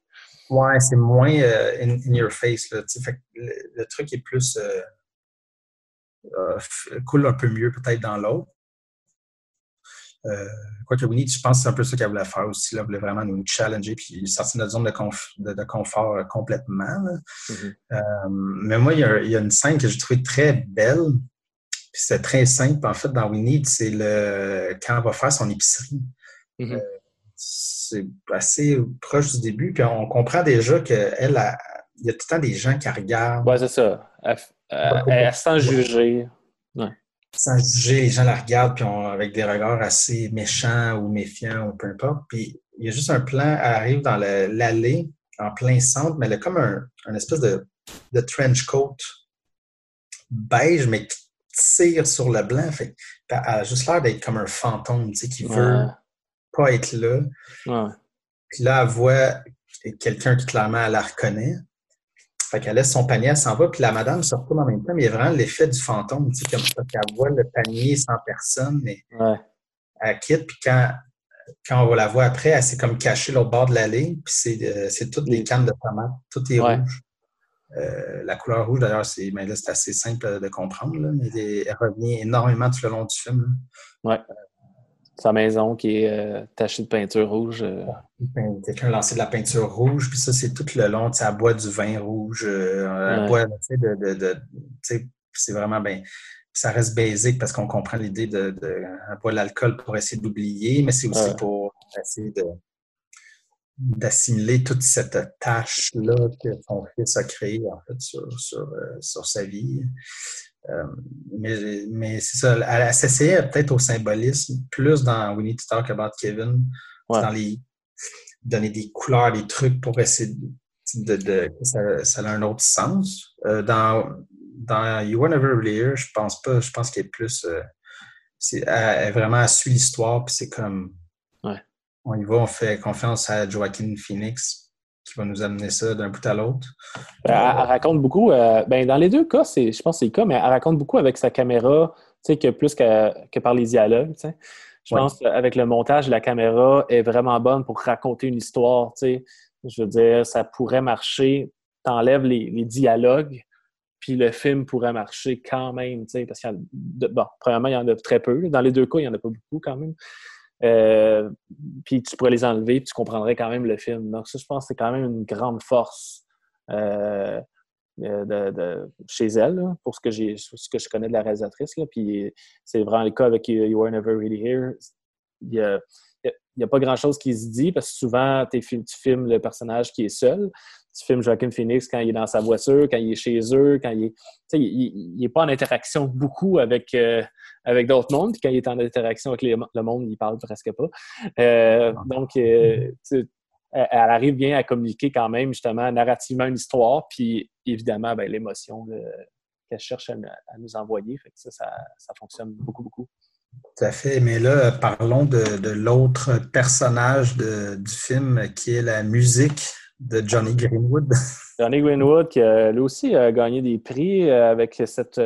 moins- Ouais, c'est moins in, in your face. Là, fait le truc est plus. Euh, coule un peu mieux peut-être dans l'autre. Euh, Quoique Winnie, je pense que c'est un peu ça qu'elle voulait faire aussi. Là, elle voulait vraiment nous challenger puis sortir de notre zone de, conf- de- de confort euh, complètement. là. Mhm. Euh, mais moi, il y, a, il y a une scène que j'ai trouvée très belle. Puis c'est très simple. En fait, dans Need, c'est le quand elle va faire son épicerie. Mhm. Euh, c'est assez proche du début. Puis on comprend déjà qu'elle, il y a tout le temps des gens qui regardent Ouais, c'est ça. Elle, elle- elle- sans juger. sans juger. Les gens la regardent puis on- avec des regards assez méchants ou méfiants ou peu importe. Puis il y a juste un plan, elle arrive dans l'allée en plein centre, mais elle a comme un, un espèce de, de trench coat beige, mais qui tire sur le blanc. Fait que elle a juste l'air d'être comme un fantôme, tu sais, qui veut pas être là. Ouais. Puis là, elle voit quelqu'un qui clairement elle la reconnaît. Fait qu'elle laisse son panier, elle s'en va, puis la madame se retourne en même temps, mais il y a vraiment l'effet du fantôme, tu sais, comme ça qu'elle voit le panier sans personne, mais Ouais. elle quitte, puis quand quand on va la voir après, elle s'est comme cachée l'autre bord de l'allée, puis c'est, euh, c'est toutes les cannes de tomates, tout est Ouais. rouge. Euh, la couleur rouge, d'ailleurs, c'est, là, c'est assez simple de comprendre, là, mais elle revient énormément tout le long du film. là. Sa maison qui est euh, tachée de peinture rouge. euh, Quelqu'un a lancé de la peinture rouge, puis ça, c'est tout le long. tu sais, Elle boit du vin rouge, euh, elle Ouais. boit, tu sais, de, c'est vraiment bien. Ça reste basique parce qu'on comprend l'idée de, de de l'alcool pour essayer d'oublier, mais c'est aussi Ouais. pour essayer de d'assimiler toute cette tâche-là que son fils a créée en fait sur, sur, euh, sur sa vie. Euh, mais mais c'est ça, elle, elle s'essayait peut-être au symbolisme, plus dans We Need to Talk About Kevin, Ouais. dans les donner des couleurs, des trucs pour essayer de, de, de- que ça, ça a un autre sens. Euh, dans, dans You Were Never Really Here, je pense pas, je pense qu'elle est plus euh, c'est, elle, elle vraiment elle suit l'histoire, puis c'est comme Ouais. on y va, on fait confiance à Joaquin Phoenix qui va nous amener ça d'un bout à l'autre. Elle, elle raconte beaucoup. euh, ben, dans les deux cas, c'est, je pense que c'est le cas, mais elle raconte beaucoup avec sa caméra, que plus que, que par les dialogues. Je Ouais. pense qu'avec le montage, la caméra est vraiment bonne pour raconter une histoire. Je veux dire, ça pourrait marcher. T'enlèves les, les dialogues, puis le film pourrait marcher quand même. tu sais, Parce qu'il bon, premièrement, il y en a très peu. Dans les deux cas, il n'y en a pas beaucoup quand même. Euh, puis tu pourrais les enlever, puis tu comprendrais quand même le film. Donc, ça, je pense que c'est quand même une grande force. Euh, euh, de, chez elle, pour ce que, je connais de la réalisatrice. Puis c'est vraiment le cas avec You Were Never Really Here. Il n'y a, pas grand-chose qui se dit parce que souvent, tu filmes le personnage qui est seul. Tu filmes Joaquin Phoenix quand il est dans sa voiture, quand il est chez eux, quand il est. Tu sais, il n'est pas en interaction beaucoup avec, avec d'autres mondes. Puis quand il est en interaction avec les- le monde, il parle presque pas. Euh, donc, euh, tu- elle arrive bien à communiquer quand même, justement, narrativement une histoire, puis évidemment, ben, l'émotion là, qu'elle cherche à, à nous envoyer. Fait que ça, ça, ça fonctionne beaucoup, beaucoup. Tout à fait. Mais là, parlons de, de l'autre personnage de- du film qui est la musique de Johnny Greenwood. [LAUGHS] Johnny Greenwood, qui euh, lui aussi a gagné des prix euh, avec cette.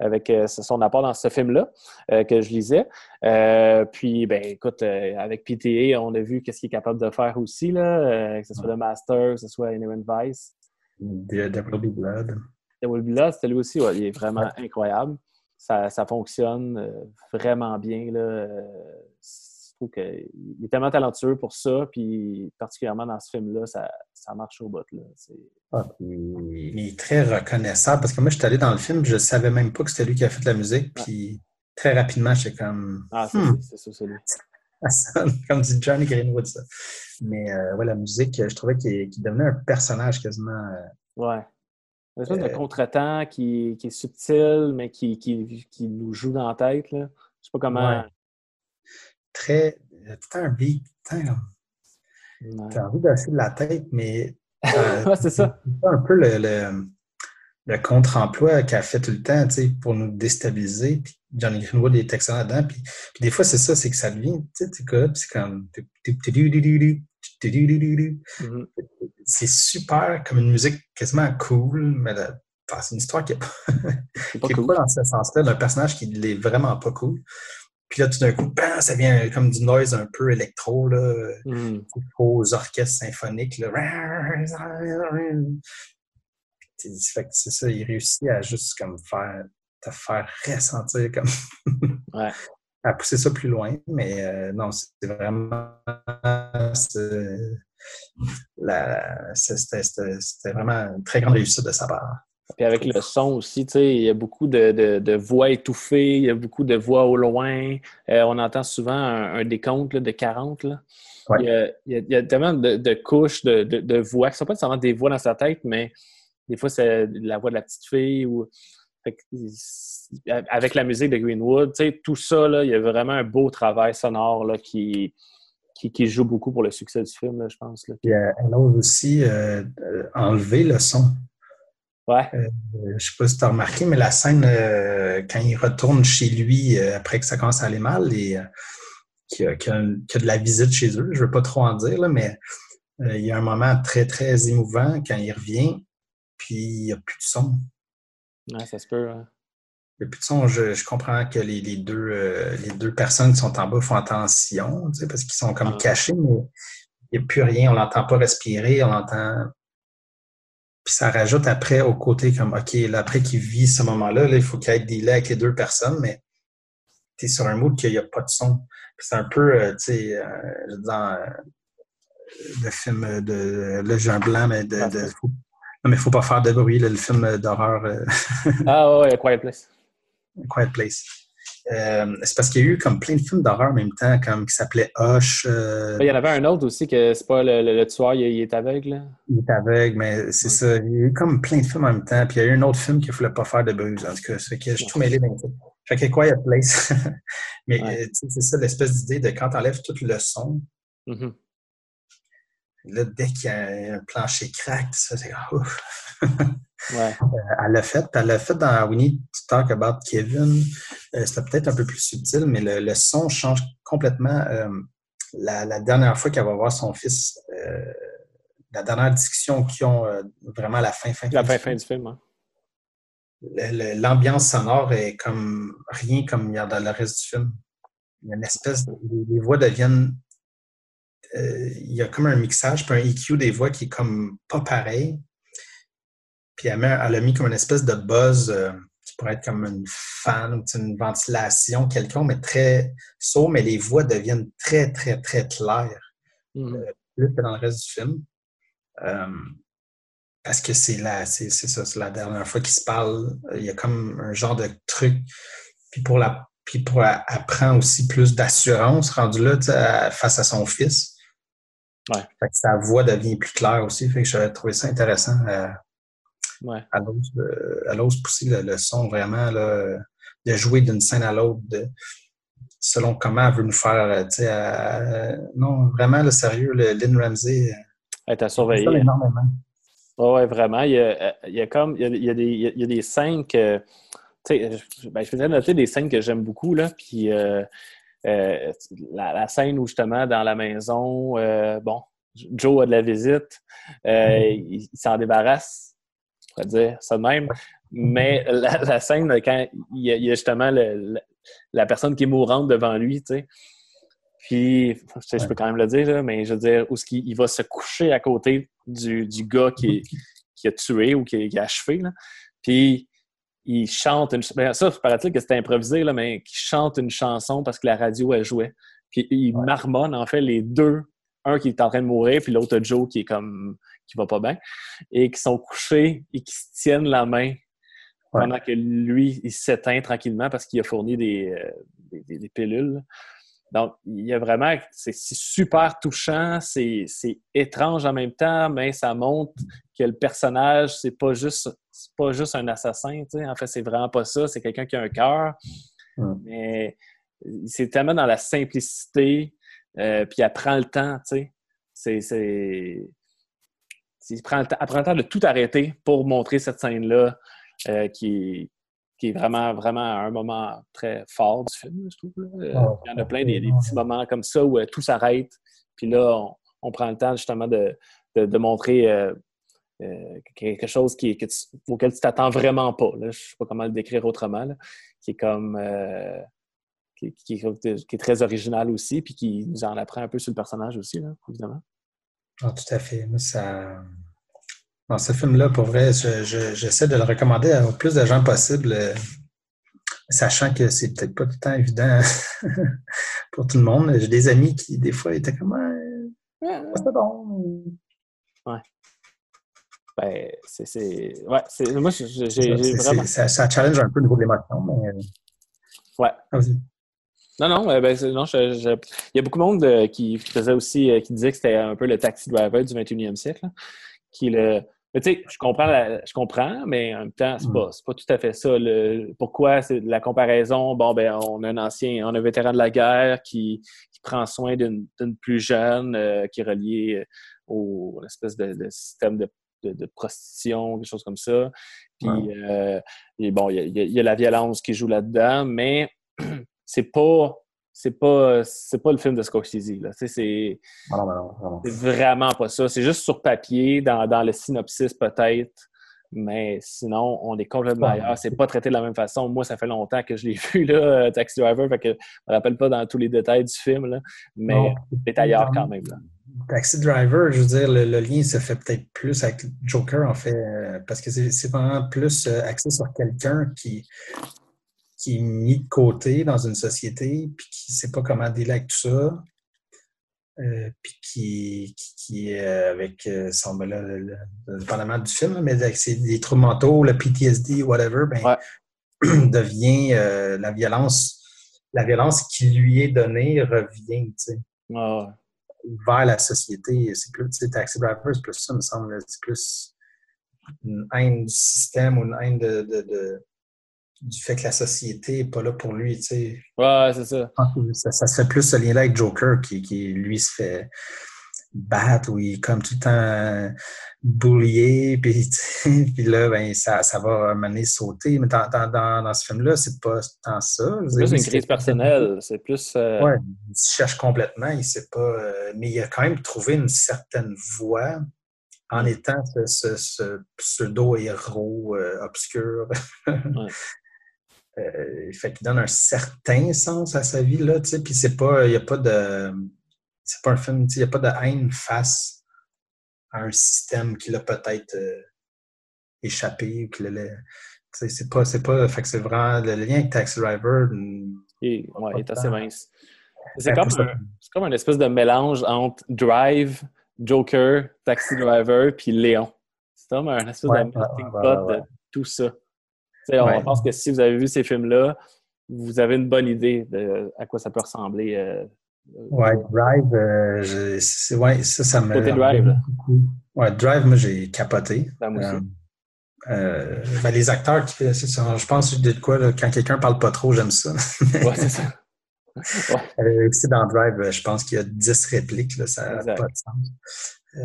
Avec euh, son apport dans ce film-là euh, que je lisais. Euh, puis, ben, écoute, avec PTA, on a vu qu'est-ce qu'il est capable de faire aussi, là, que ce soit The Master, que ce soit Inherent Vice. There Will Be Blood. The Will Be Lost, lui aussi, ouais, il est vraiment incroyable. Ça, ça fonctionne vraiment bien. Là. Trouve qu'il est tellement talentueux pour ça, puis particulièrement dans ce film-là, ça, ça marche au bout. Là. C'est- Ah, puis il est très reconnaissable parce que moi, je suis allé dans le film, je ne savais même pas que c'était lui qui a fait la musique. Puis très rapidement, j'étais comme. Ah, c'est Hmm. c'est ça, c'est lui. [LAUGHS] Comme dit Johnny Greenwood, ça. Mais euh, ouais, la musique, je trouvais qu'il devenait un personnage quasiment. euh, Ouais. Une espèce de Euh, contretemps qui, qui est subtil, mais qui, qui, qui nous joue dans la tête. Là. Je sais pas comment. Ouais. Très. euh, un beat, tout un- Ouais. T'as envie d'assurer de la tête, mais. euh, Ouais, c'est ça. un peu le, le, le contre-emploi qu'elle fait tout le temps, tu sais, pour nous déstabiliser. Puis Johnny Greenwood est excellent là-dedans. Puis, puis des fois, c'est ça, c'est que ça devient, tu sais, c'est comme. Mhm. C'est super, comme une musique quasiment cool, mais enfin, c'est une histoire qui n'est pas, C'est pas qui est cool. pas dans ce sens-là, d'un personnage qui n'est vraiment pas cool. Puis là, tout d'un coup, bam, ça vient comme du noise un peu électro, là, aux orchestres symphoniques. Là. Fait que c'est ça, il réussit à juste comme faire, te faire ressentir comme [LAUGHS] Ouais. à pousser ça plus loin. Mais euh, non, c'est vraiment c'était vraiment une très grande réussite de sa part. Puis avec le son aussi, tu sais, il y a beaucoup de, de- de voix étouffées, il y a beaucoup de voix au loin. Euh, on entend souvent un, un décompte là, de 40. Là. Ouais. Il, y a, il y a- il y a tellement de, de couches de, voix, qui ne sont pas nécessairement des voix dans sa tête, mais des fois, c'est la voix de la petite fille. Ou... Fait que, c'est- avec la musique de Greenwood, tu sais, tout ça, là, il y a vraiment un beau travail sonore là, qui, qui, qui joue beaucoup pour le succès du film, là, je pense. Là. Puis, euh, elle ose aussi euh, enlever le son. Ouais. Euh, je ne sais pas si tu as remarqué, mais la scène, euh, quand il retourne chez lui euh, après que ça commence à aller mal, et qu'il y, a- y a y a de la visite chez eux, je ne veux pas trop en dire, là, mais il y a un moment très, très émouvant quand il revient, puis il n'y a plus de son. Ouais, ça se peut. hein. Et puis, je, je comprends que les, les deux, les deux personnes qui sont en bas font attention, tu sais, parce qu'ils sont comme Ah. cachés, mais il n'y a plus rien, on l'entend pas respirer, on l'entend. Puis ça rajoute après au côté comme, OK, là, après qu'il vit ce moment-là, là, il faut qu'il y ait des avec les deux personnes, mais tu es sur un mood qu'il n'y a pas de son. C'est un peu, euh, tu sais, euh, dire, euh, le film de. Là, j'ai un blanc, mais de. de- faut- non, mais il ne faut pas faire de bruit, là, le film d'horreur Ah ouais, Quiet Place. [LAUGHS] Quiet Place. Euh, c'est parce qu'il y a eu comme plein de films d'horreur en même temps, comme qui s'appelait Hush. euh, Il y en avait un autre aussi que c'est pas le, le- le tueur, il, il est aveugle. là. Il est aveugle, mais c'est ça. Il y a eu comme plein de films en même temps. Puis il y a eu un autre film qu'il ne voulait pas faire de bruit. En tout cas, que je suis tout mêlé dans. Fait que Quiet Place. [LAUGHS] mais Ouais. euh, c'est ça l'espèce d'idée de quand tu enlèves tout le son, Mhm. là, dès qu'il y a un plancher crack, ça, c'est ouf. Ouais. Elle l'a fait. Elle l'a fait dans We Need to Talk About Kevin. Euh, C'était peut-être un peu plus subtil, mais le, le son change complètement. Euh, la, la dernière fois qu'elle va voir son fils, euh, la dernière discussion qu'ils ont euh, vraiment à la fin, fin, La fin fin, du film. hein. l'ambiance sonore est comme rien comme il y a dans le reste du film. Il y a une espèce de, les, les voix deviennent euh, il y a comme un mixage puis un EQ des voix qui est comme pas pareil. Puis elle, met- elle a mis comme une espèce de buzz euh, qui pourrait être comme une fan ou une ventilation quelconque, mais très sourd, mais les voix deviennent très, très, très claires Mhm. plus que dans le reste du film. Euh, parce que c'est ça, c'est la dernière fois qu'ils se parlent. Il y a comme un genre de truc. Puis pour la, puis pour elle, prend aussi plus d'assurance rendue là, à- face à son fils. Ouais. Fait que sa voix devient plus claire aussi. Fait que j'avais trouvé ça intéressant. euh, Ouais. elle ose, elle ose pousser le, le son vraiment là, de jouer d'une scène à l'autre, selon comment elle veut nous faire. euh, non, vraiment, le sérieux, le Lynn Ramsey, euh, Elle t'a surveillé. énormément. Ouais, ouais, vraiment. Il y a, il y a comme il y a, il y a des, il y a des scènes que. Tu sais, je, ben, je faisais noter des scènes que j'aime beaucoup, là. Puis euh, euh, la, la scène où justement dans la maison, euh, bon, Joe a de la visite, euh, il, il s'en débarrasse, pourrais dire ça de même. Mais la, la scène, quand il y a, il y a justement le- la personne qui est mourante devant lui, tu sais. Puis, je, sais, je peux quand même le dire, là, mais je veux dire, où ce qu'il il va se coucher à côté du, du gars qui, est- qui a tué ou qui, qui a achevé. Là. Puis, il chante une ch- ben, Ça, paraît-il que c'était improvisé, là, mais qui chante une chanson parce que la radio, elle jouait. Puis, il marmonne, en fait, les deux. Un qui est en train de mourir, puis l'autre, Joe, qui est comme. qui va pas bien. Et qui sont couchés et qui se tiennent la main Ouais. pendant que lui, il s'éteint tranquillement parce qu'il a fourni des, euh, des- des- des pilules. Donc, il y a vraiment, c'est super touchant, c'est étrange en même temps, mais ça montre que le personnage, c'est pas juste, pas juste un assassin, tu sais. En fait, c'est vraiment pas ça. C'est quelqu'un qui a un cœur, Mm. mais c'est tellement dans la simplicité, euh, puis elle prend le temps, tu sais. C'est- Elle prend, le temps, elle prend le temps de tout arrêter pour montrer cette scène-là, euh, qui est qui est vraiment, vraiment un moment très fort du film, je trouve. Euh, Ah, Il y en a plein des, des petits moments comme ça où tout s'arrête. Puis là, on, on prend le temps justement de, de, de montrer euh, quelque chose qui, que tu- auquel tu t'attends vraiment pas. Là. Je ne sais pas comment le décrire autrement. là. Qui est comme. euh, qui, qui- qui est très original aussi, puis qui nous en apprend un peu sur le personnage aussi, là, évidemment. Ah, tout à fait. Ça... Dans ce film-là, pour vrai, je- je- j'essaie de le recommander au plus de gens possible, euh, sachant que c'est peut-être pas tout le temps évident [LAUGHS] pour tout le monde. J'ai des amis qui, des fois, étaient comme Ouais, c'est bon. Ben, c'est. Ouais, c'est- moi, j'ai vraiment. Ça, ça challenge un peu au niveau de l'émotion, mais. euh, Ouais. Non, non, euh, ben, non je- je- il y a beaucoup de monde euh, qui faisait aussi, euh, qui disait que c'était un peu le taxi driver du 21e siècle. là, qui le... Mais tu sais, je comprends, la- je comprends, mais en même temps, c'est Mm. pas, pas tout à fait ça. Le... Pourquoi c'est la comparaison? Bon, ben, on a un ancien, on a un vétéran de la guerre qui, qui prend soin d'une plus jeune, euh, qui est reliée au à l'espèce de, de système de, de- de prostitution, quelque chose comme ça. Puis, euh, et bon, y y, il y a la violence qui joue là-dedans, mais [CLEARS THROAT] c'est pas. C'est pas, c'est pas le film de Scorsese. Là. C'est, vraiment pas ça. C'est juste sur papier, dans, dans le synopsis peut-être. Mais sinon, on est complètement ailleurs. C'est pas traité de la même façon. Moi, ça fait longtemps que je l'ai [LAUGHS] vu, là, euh, Taxi Driver, fait que je me rappelle pas dans tous les détails du film, là, mais c'est ailleurs quand même. Là. Taxi Driver, je veux dire, le, le lien se fait peut-être plus avec Joker, en fait, euh, parce que c'est c'est vraiment plus euh, axé sur quelqu'un qui, qui est mis de côté dans une société, puis qui ne sait pas comment dealer avec tout ça, euh, puis qui, qui, euh, avec son, ben là, le- le- dépendamment du film, mais avec ses, des troubles mentaux, le PTSD, whatever, ben, Ouais. [CLEARS THROAT] devient euh, la violence, la violence qui lui est donnée revient, tu sais Ah, vers la société. C'est plus, tu sais, Taxi Driver, c'est plus ça, me semble. C'est plus une haine du système ou une haine de, de- de- du fait que la société n'est pas là pour lui, tu sais. Ouais, c'est ça. Je pense que Ça, ça se fait plus ce lien-là avec Joker qui, qui, lui, se fait battre ou il est comme tout le temps bullié, [LAUGHS] puis, puis là, ben, ça, ça va mener sauter. Mais dans, dans, dans, ce film-là, c'est pas tant ça. C'est plus une crise personnelle. C'est plus. euh, Ouais, il cherche complètement, il sait pas. euh, mais il a quand même trouvé une certaine voie en étant ce, ce- ce pseudo-héros euh, obscur. [LAUGHS] Euh, fait qu'il donne un certain sens à sa vie, là, tu sais, puis c'est pas, il y a pas de, c'est pas un film, tu sais, il n'y a pas de haine face à un système qui l'a peut-être euh, échappé, ou qui l'a, tu sais, c'est pas, c'est pas, fait que c'est vraiment, le lien avec Taxi Driver, mm, il, ouais, est assez mince. C'est comme, un, c'est comme un espèce de mélange entre Drive, Joker, Taxi Driver, puis Léon. C'est comme un espèce Ouais, de melting ouais, pot de tout ça. Tu sais, On Ouais. pense que si vous avez vu ces films-là, vous avez une bonne idée de à quoi ça peut ressembler. euh, Ouais, Drive, euh, ouais, ça, ça me. Côté Drive. Ouais, Drive, moi, j'ai capoté. Ben, moi aussi. Euh, euh, ben, les acteurs, qui, je pense de quoi, là, quand quelqu'un parle pas trop, j'aime ça. Ouais, c'est ça. [LAUGHS] Euh, aussi dans Drive, euh, je pense qu'il y a 10 répliques, là, ça n'a pas de sens. Euh,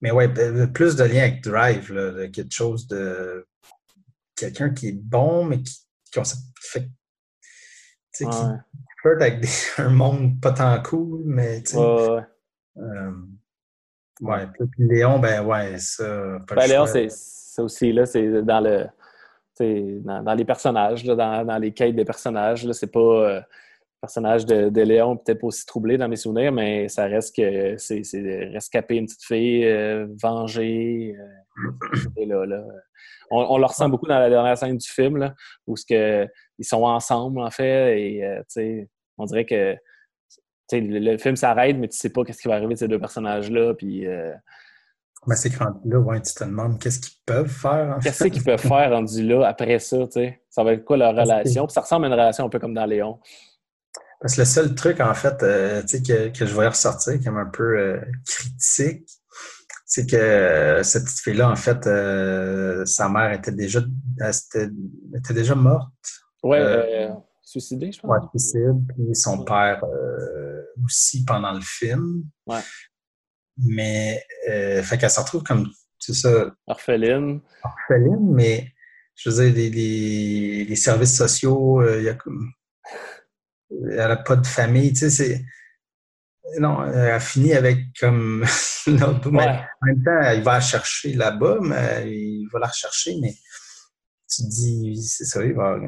mais ouais, ben, plus de lien avec Drive, là, quelque chose de quelqu'un qui est bon, mais qui, qui, on qui fait. tu sais, qui Ouais. flirte avec des- [LAUGHS] un monde pas tant cool, mais tu sais, Ouais, euh, ouais, puis Léon, ben ouais, ça. Pas Ben, Léon, c'est aussi, là, c'est dans le. c'est Dans, dans les personnages, là, dans, dans les quêtes des personnages, là, c'est pas. euh, le personnage de, de Léon, peut-être pas aussi troublé dans mes souvenirs, mais ça reste que c'est c'est rescaper une petite fille, euh, venger. euh, et là, là. On, on le ressent beaucoup dans la dernière scène du film, là, où ce que, ils sont ensemble, en fait, et euh, on dirait que le, le film s'arrête, mais tu sais pas qu'est-ce qui va arriver de ces deux personnages-là, puis euh, Mais c'est quand là, ouais, tu te demandes qu'est-ce qu'ils peuvent faire. en Qu'est-ce qu'ils peuvent faire rendu là après ça, tu sais? Ça va être quoi leur relation? Puis ça ressemble à une relation un peu comme dans Léon. Parce que le seul truc, en fait, euh, que, que je voudrais ressortir comme un peu euh, critique, c'est que euh, cette petite fille-là, en fait, euh, sa mère était déjà, elle était déjà morte, Ouais, Euh, euh, suicidé, je pense. ouais, suicide, puis son père aussi pendant le film. Ouais. Mais, fait qu'elle se retrouve comme, c'est ça, Orpheline. orpheline, mais je veux dire, les, les, les services sociaux, il y a comme. Elle n'a pas de famille, tu sais, c'est. Non, elle a fini avec comme. [LAUGHS] mais Ouais. en même temps, il va la chercher là-bas, mais il va la rechercher, mais tu te dis, c'est ça, il va.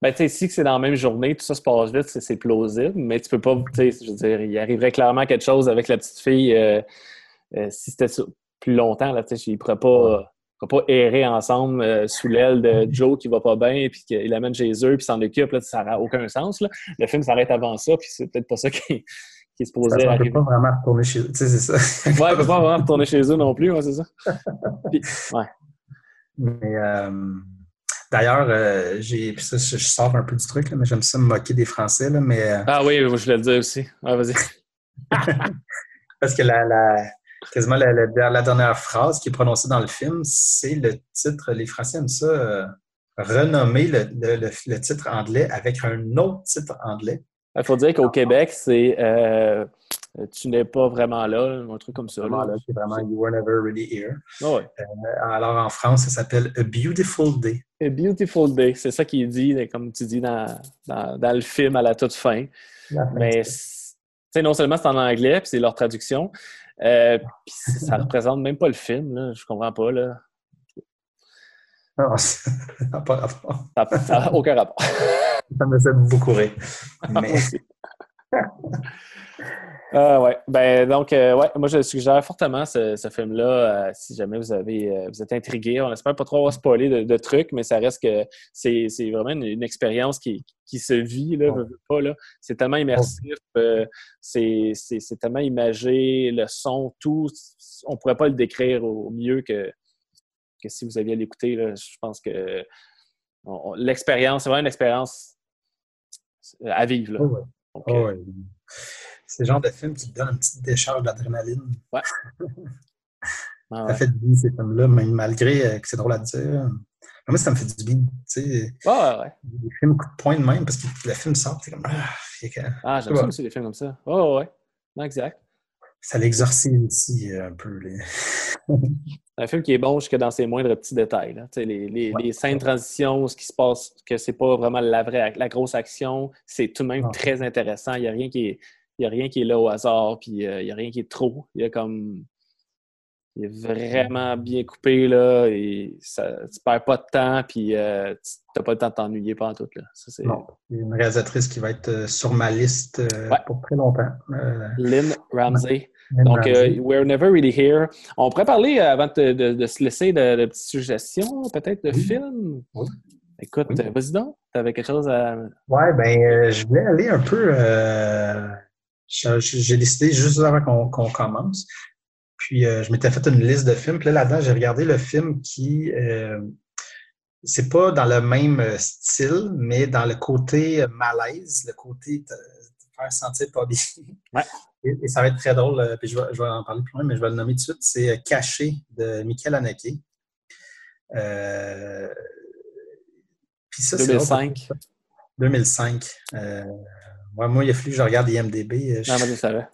Ben, tu sais, si c'est dans la même journée, tout ça se passe vite, c'est plausible, mais tu peux pas, tu sais, je veux dire, il arriverait clairement quelque chose avec la petite fille euh, euh, si c'était plus longtemps, là, tu sais, ils pourraient pas, pas errer ensemble euh, sous l'aile de [LAUGHS] Joe qui va pas bien, puis qu'il l'amène chez eux, puis s'en occupe, là, ça n'a aucun sens, là. Le film s'arrête avant ça, puis c'est peut-être pas ça qui, qui est Ça ne peut pas vraiment retourner chez eux. Tu sais, c'est ça. Ouais, peut pas vraiment retourner chez eux non plus, ouais, c'est ça. [LAUGHS] Puis, ouais. Mais euh, d'ailleurs, euh, j'ai. puis ça, je, je sors un peu du truc, là, mais j'aime ça me moquer des Français, là, mais. euh, Ah oui, je voulais le dire aussi. Ouais, vas-y. [LAUGHS] Parce que la, la- quasiment la, la- la dernière phrase qui est prononcée dans le film, c'est le titre. Les Français aiment ça, renommer le, le- le- le titre anglais avec un autre titre anglais. Il faut dire qu'au Québec, c'est euh, Tu n'es pas vraiment là, un truc comme ça. Vraiment, là. c'est vraiment You Were Never Really Here. Ah ouais. Euh, alors en France, ça s'appelle A Beautiful Day. A Beautiful Day, c'est ça qu'il dit, comme tu dis dans, dans, dans le film à la toute fin. Mais non seulement c'est en anglais, puis c'est leur traduction, euh, puis ça représente même pas le film. Là. Je comprends pas. Là. [LAUGHS] Non, ça n'a pas rapport. Ça n'a aucun rapport. [LAUGHS] Ça me fait beaucoup rire. [LAUGHS] Mais... Ah ouais. Ben donc euh, ouais, moi je suggère fortement ce, ce film-là euh, si jamais vous avez euh, vous êtes intrigué. On espère pas trop avoir spoilé de, de trucs, mais ça reste que c'est vraiment une, une expérience qui, qui se vit là, pas là. C'est tellement immersif, euh, c'est tellement imagé, le son, tout. On pourrait pas le décrire au mieux que que si vous aviez à l'écouter. là. Je pense que l'expérience, c'est vraiment une expérience à vivre. Là. Oh ouais. Oh euh, ouais. C'est le genre de film qui te donne une petite décharge d'adrénaline. [LAUGHS] ah Ça fait du bien, ces films-là, même malgré euh, que c'est drôle à dire. Moi, ça me fait du bien. Tu sais, ouais, des films coup de poing de même, parce que le film sort, c'est comme. Ah, Ah, j'aime ça aussi, les films comme ça. Ouais, ouais. Non, exact. ça l'exorcise aussi euh, un peu. Les... [LAUGHS] Un film qui est bon jusque dans ses moindres petits détails. Là. Les, les, Ouais. les scènes de transition, ce qui se passe, que c'est pas vraiment la vraie, la grosse action, c'est tout de même très intéressant. Il n'y a rien qui est. Il y a rien qui est là au hasard, puis euh, il n'y a rien qui est trop. Il y a comme. Il est vraiment bien coupé, là, et ça, tu perds pas de temps, puis euh, tu n'as pas le temps de t'ennuyer pendant tout. Là. Ça, Non, il y a une réalisatrice qui va être euh, sur ma liste euh, Ouais. pour très longtemps. Euh, Lynn Ramsey. Lynn Donc, Ramsey. We're Never Really Here. On pourrait parler, avant de, de- de se laisser de, de petites suggestions, peut-être de Oui. films? Oui. Écoute, Oui. vas-y donc. Tu avais quelque chose à. Ouais, ben, je voulais aller un peu. J'ai décidé juste avant qu'on qu'on commence. Puis, euh, je m'étais fait une liste de films. Puis là, là-dedans, j'ai regardé le film qui. Euh, c'est pas dans le même euh, style, mais dans le côté malaise, le côté te, te faire sentir pas bien. [LAUGHS] Ouais. Et, et ça va être très drôle. Puis je vais, je vais en parler plus loin, mais je vais le nommer tout de suite. C'est Caché de Michael Haneke. Euh, puis ça, c'est drôle parce que 2005. 2005. Euh, ouais, moi, il a fallu que je regarde IMDB. Je- Non, moi, je savais.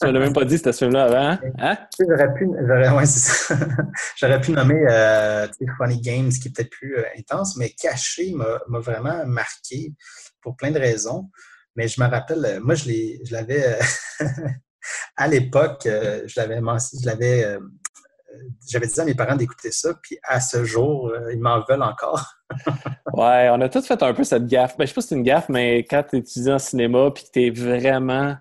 Tu ne l'as même pas dit, c'était ce film-là avant. Hein? Tu sais, J'aurais pu, j'aurais, ouais, c'est ça. [LAUGHS] J'aurais pu nommer euh, Funny Games, qui est peut-être plus euh, intense, mais Caché m'a m'a vraiment marqué pour plein de raisons. Mais je me rappelle, euh, moi, je l'ai- je l'avais, [LAUGHS] à l'époque, je l'avais, mentionné- je l'avais, j'avais dit à mes parents d'écouter ça, puis à ce jour, ils m'en veulent encore. [LAUGHS] Ouais, on a tous fait un peu cette gaffe. Ben, je sais pas si c'est une gaffe, mais quand tu étudies en cinéma puis que tu es vraiment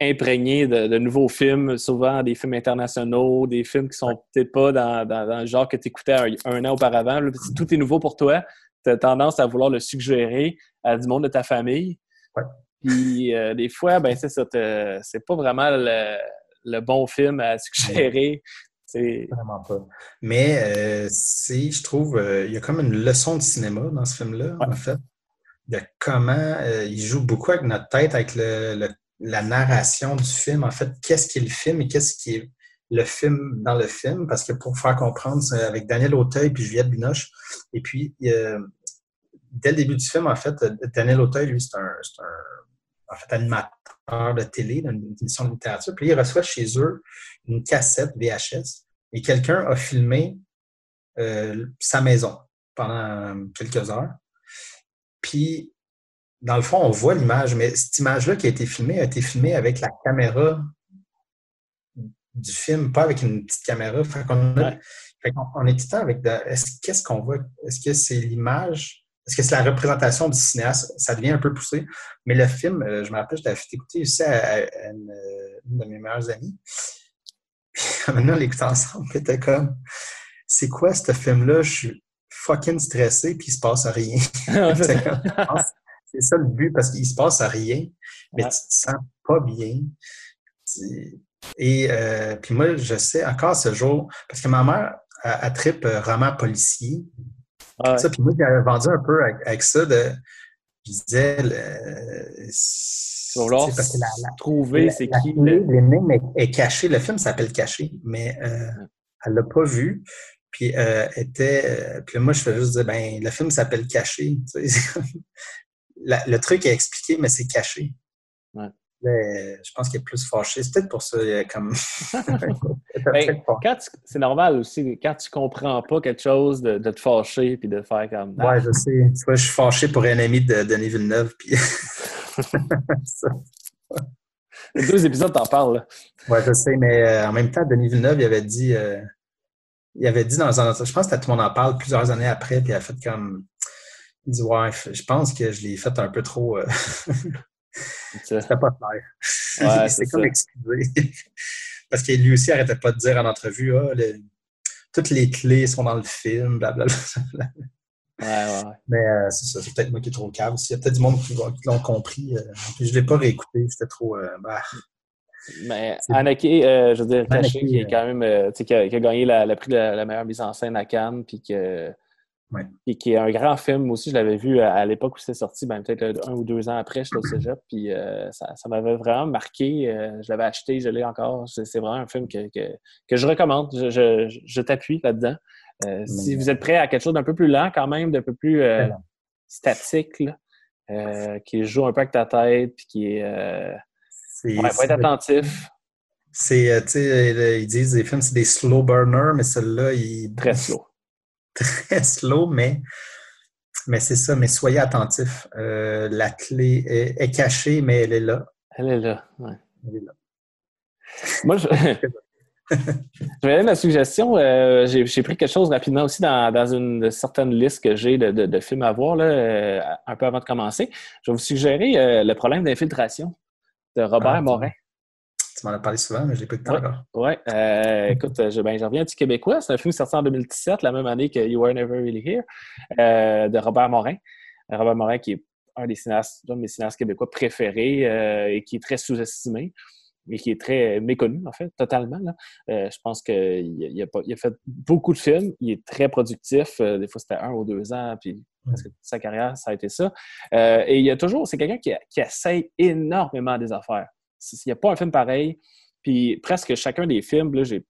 imprégné de, de nouveaux films, souvent des films internationaux, des films qui sont peut-être pas dans, dans- dans le genre que tu écoutais un, un an auparavant. Là, si tout est nouveau pour toi, tu as tendance à vouloir le suggérer à du monde de ta famille. Ouais. Puis euh, des fois, ben c'est ça, c'est pas vraiment le, le bon film à suggérer. C'est Vraiment pas. Mais euh, c'est, je trouve, euh, il y a comme une leçon de cinéma dans ce film-là, Ouais. en fait, de comment il joue beaucoup avec notre tête, avec le, le- la narration du film. En fait, qu'est-ce qui est le film et qu'est-ce qui est le film dans le film? Parce que pour faire comprendre, c'est avec Daniel Auteuil puis Juliette Binoche. Et puis, euh, dès le début du film, en fait, Daniel Auteuil, lui, c'est un, un en fait, animateur de télé, d'une émission de littérature. Puis il reçoit chez eux une cassette VHS et quelqu'un a filmé euh, sa maison pendant quelques heures. Puis, dans le fond, on voit l'image, mais cette image-là qui a été filmée a été filmée avec la caméra du film, pas avec une petite caméra. Fait qu'on a- Ouais. fait qu'on- on est tout le temps avec de- est-ce- qu'est-ce qu'on voit? Est-ce que c'est l'image? Est-ce que c'est la représentation du cinéaste? Ça devient un peu poussé. Mais le film, euh, je me rappelle, je l'avais fait écouter aussi à, à- à une, euh, une de mes meilleures amies. Maintenant, [LAUGHS] on l'écoute ensemble. était comme, c'est quoi ce film-là? Je suis fucking stressé, puis il se passe rien. [LAUGHS] C'est comme, que c'est ça le but, parce qu'il se passe rien, mais Ouais. tu te sens pas bien. Et euh, puis moi, je sais encore ce jour, parce que ma mère, elle tripe euh, roman policier. Ah ouais. Ça, puis moi, j'avais vendu un peu avec, avec ça de. Je disais. le- Tu vas vouloir tu sais, parce que la- la- trouver la- c'est qui. l'énigme est, est cachée. Le film s'appelle Caché, mais euh, elle l'a pas vu. Puis euh, était. euh, puis moi, je fais juste dire, ben, le film s'appelle Caché. tu sais. [LAUGHS] La- le truc est expliqué, mais c'est caché. Ouais. Mais, je pense qu'il est plus fâché. C'est peut-être pour ça, euh, comme. [LAUGHS] [LAUGHS] Ben, c'est normal aussi, quand tu comprends pas quelque chose, de, de te fâcher puis de faire comme. Ah, Ouais, je sais. Tu vois, je suis fâché pour un ami de Denis Villeneuve. Puis... [LAUGHS] Ça. Les deux épisodes, t'en parles. là. Ouais, je sais, mais euh, en même temps, Denis Villeneuve, il avait dit, euh, il avait dit dans un je pense que tout le monde en parle plusieurs années après, puis il a fait comme. Il dit Ouais, je pense que je l'ai fait un peu trop. Euh... [LAUGHS] C'était pas clair. Ouais, [LAUGHS] c'est comme excusé. [LAUGHS] Parce que lui aussi arrêtait pas de dire en entrevue Ah, toutes les clés sont dans le film, blablabla. Ouais, ouais, Mais euh, c'est ça, c'est peut-être moi qui est trop calme. Il y a peut-être du monde qui, l'ont compris. Euh, je ne l'ai pas réécouté, c'était trop. Euh, bah. Mais Anake, je veux dire, Caché, qui est quand même, qui a, qui, a, gagné la, le prix de la, meilleure mise en scène à Cannes, puis que. Et qui est un grand film aussi. Je l'avais vu à, l'époque où c'était sorti, ben, peut-être un ou deux ans après, je suis au cégep. Puis ça, ça m'avait vraiment marqué. je l'avais acheté, je l'ai encore. C'est vraiment un film que, que, que je recommande. Je, je, je t'appuie là-dedans. Euh, si vous êtes prêt à quelque chose d'un peu plus lent, quand même, d'un peu plus euh, statique, euh, qui joue un peu avec ta tête, puis qui est. faut être attentif. C'est, tu sais, ils disent les films, c'est des slow burners, mais celui-là, il. Très slow. Très slow, mais. Mais c'est ça, mais soyez attentifs. la clé est, cachée, mais elle est là. Elle est là, oui. Elle est là. Moi, je, [LAUGHS] je vais donner ma suggestion. Euh, j'ai pris quelque chose rapidement aussi dans, une certaine liste que j'ai de, films à voir, là, euh, un peu avant de commencer. Je vais vous suggérer euh, Le problème d'infiltration de Robert ah, Morin. Tu m'en as parlé souvent, mais je l'ai pas eu de temps encore. Oui. écoute, je, ben, reviens du Québécois. C'est un film sorti en 2017, la même année que You Were Never Really Here, de Robert Morin. Robert Morin, qui est un des cinéastes, un de mes cinéastes québécois préférés et qui est très sous-estimé mais qui est très méconnu, en fait, totalement. Euh, je pense qu'il a, a, fait beaucoup de films. Il est très productif. Euh, des fois, c'était un ou deux ans, puis presque sa carrière, ça a été ça. Euh, et il y a toujours, c'est quelqu'un qui, qui, essaye énormément des affaires. Il n'y a pas un film pareil. Puis presque chacun des films, là, j'ai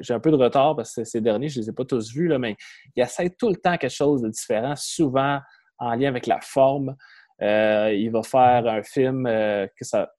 j'ai un peu de retard parce que ces derniers, je ne les ai pas tous vus, là, mais il essaie tout le temps quelque chose de différent, souvent en lien avec la forme. il va faire un film que ça,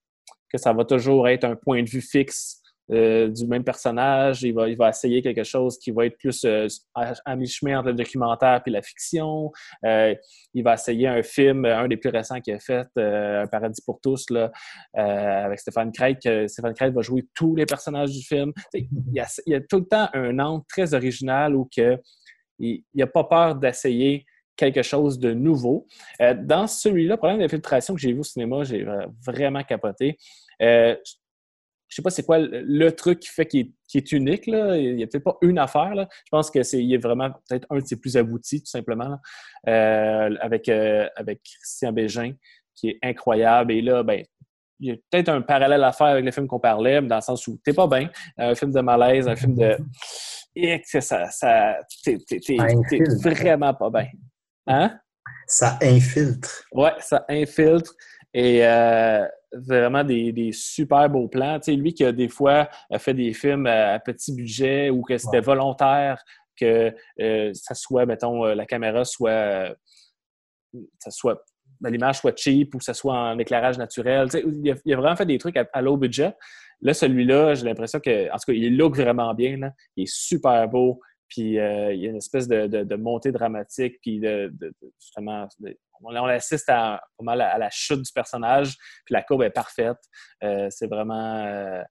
que ça va toujours être un point de vue fixe euh, du même personnage. Il va, il va essayer quelque chose qui va être plus euh, à, mi-chemin entre le documentaire et la fiction. Euh, il va essayer un film, un des plus récents qu'il a fait, Un paradis pour tous, là, avec Stéphane Craig. Stéphane Craig va jouer tous les personnages du film. Il y, a, tout le temps un angle très original où que, il n'a pas peur d'essayer quelque chose de nouveau. dans celui-là, problème d'infiltration que j'ai vu au cinéma, j'ai vraiment capoté. Je sais pas c'est quoi le, truc qui fait qu'il est, unique. Là. Il n'y a peut-être pas une affaire. Là. Je pense que c'est est vraiment peut-être un de ses plus aboutis, tout simplement, euh, avec, euh, avec Christian Bégin, qui est incroyable. Et là, ben, il y a peut-être un parallèle à faire avec le film qu'on parlait, dans le sens où t'es pas bien, un film de malaise, un film de. Et que ça, ça t'es, vraiment pas bien. Hein? Ça infiltre. Ouais, ça infiltre. Et euh, vraiment des, super beaux plans. Tu sais, lui qui a des fois fait des films à, petit budget ou que c'était volontaire que euh, ça soit, mettons, euh, la caméra soit, ça soit ben, l'image soit cheap ou que ça soit en éclairage naturel. Tu sais, il, a, vraiment fait des trucs à, low budget. Là, celui-là, j'ai l'impression que, en tout cas, il look vraiment bien. Là. Il est super beau. Puis euh, il y a une espèce de, montée dramatique, puis de, justement, on, assiste à, à, la chute du personnage, puis la courbe est parfaite. Euh, c'est vraiment. Euh,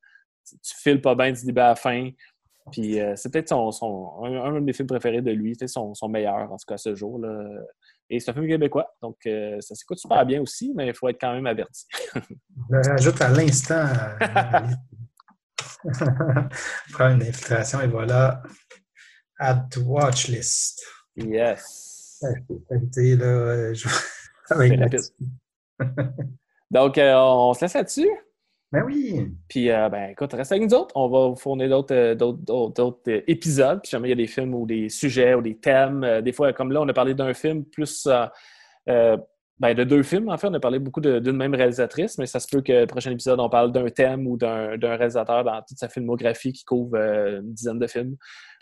tu files pas bien du début à la fin. Puis c'est peut-être son, un, de mes films préférés de lui, son, son meilleur, en tout cas, ce jour. Là. Et c'est un film québécois, donc ça s'écoute super bien aussi, mais il faut être quand même averti. Je rajoute à l'instant. [LAUGHS] [LAUGHS] Prends une infiltration et voilà. Add to watch list. Yes. Là, je... [LAUGHS] [LAUGHS] Donc, euh, on se laisse là-dessus. Ben oui. Puis, euh, ben, écoute, reste avec nous autres. On va vous fournir d'autres, euh, épisodes. Puis, jamais il y a des films ou des sujets ou des thèmes. des fois, comme là, on a parlé d'un film plus. Ben, de deux films, en fait. On a parlé beaucoup d'une même réalisatrice, mais ça se peut que le prochain épisode, on parle d'un thème ou d'un réalisateur dans toute sa filmographie qui couvre une dizaine de films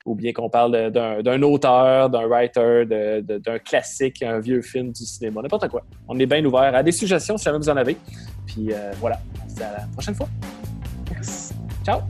ou bien qu'on parle d'un auteur, d'un writer, d'un classique, un vieux film du cinéma, n'importe quoi. On est bien ouvert à des suggestions si jamais vous en avez. Puis euh, voilà, à la prochaine fois. Ciao!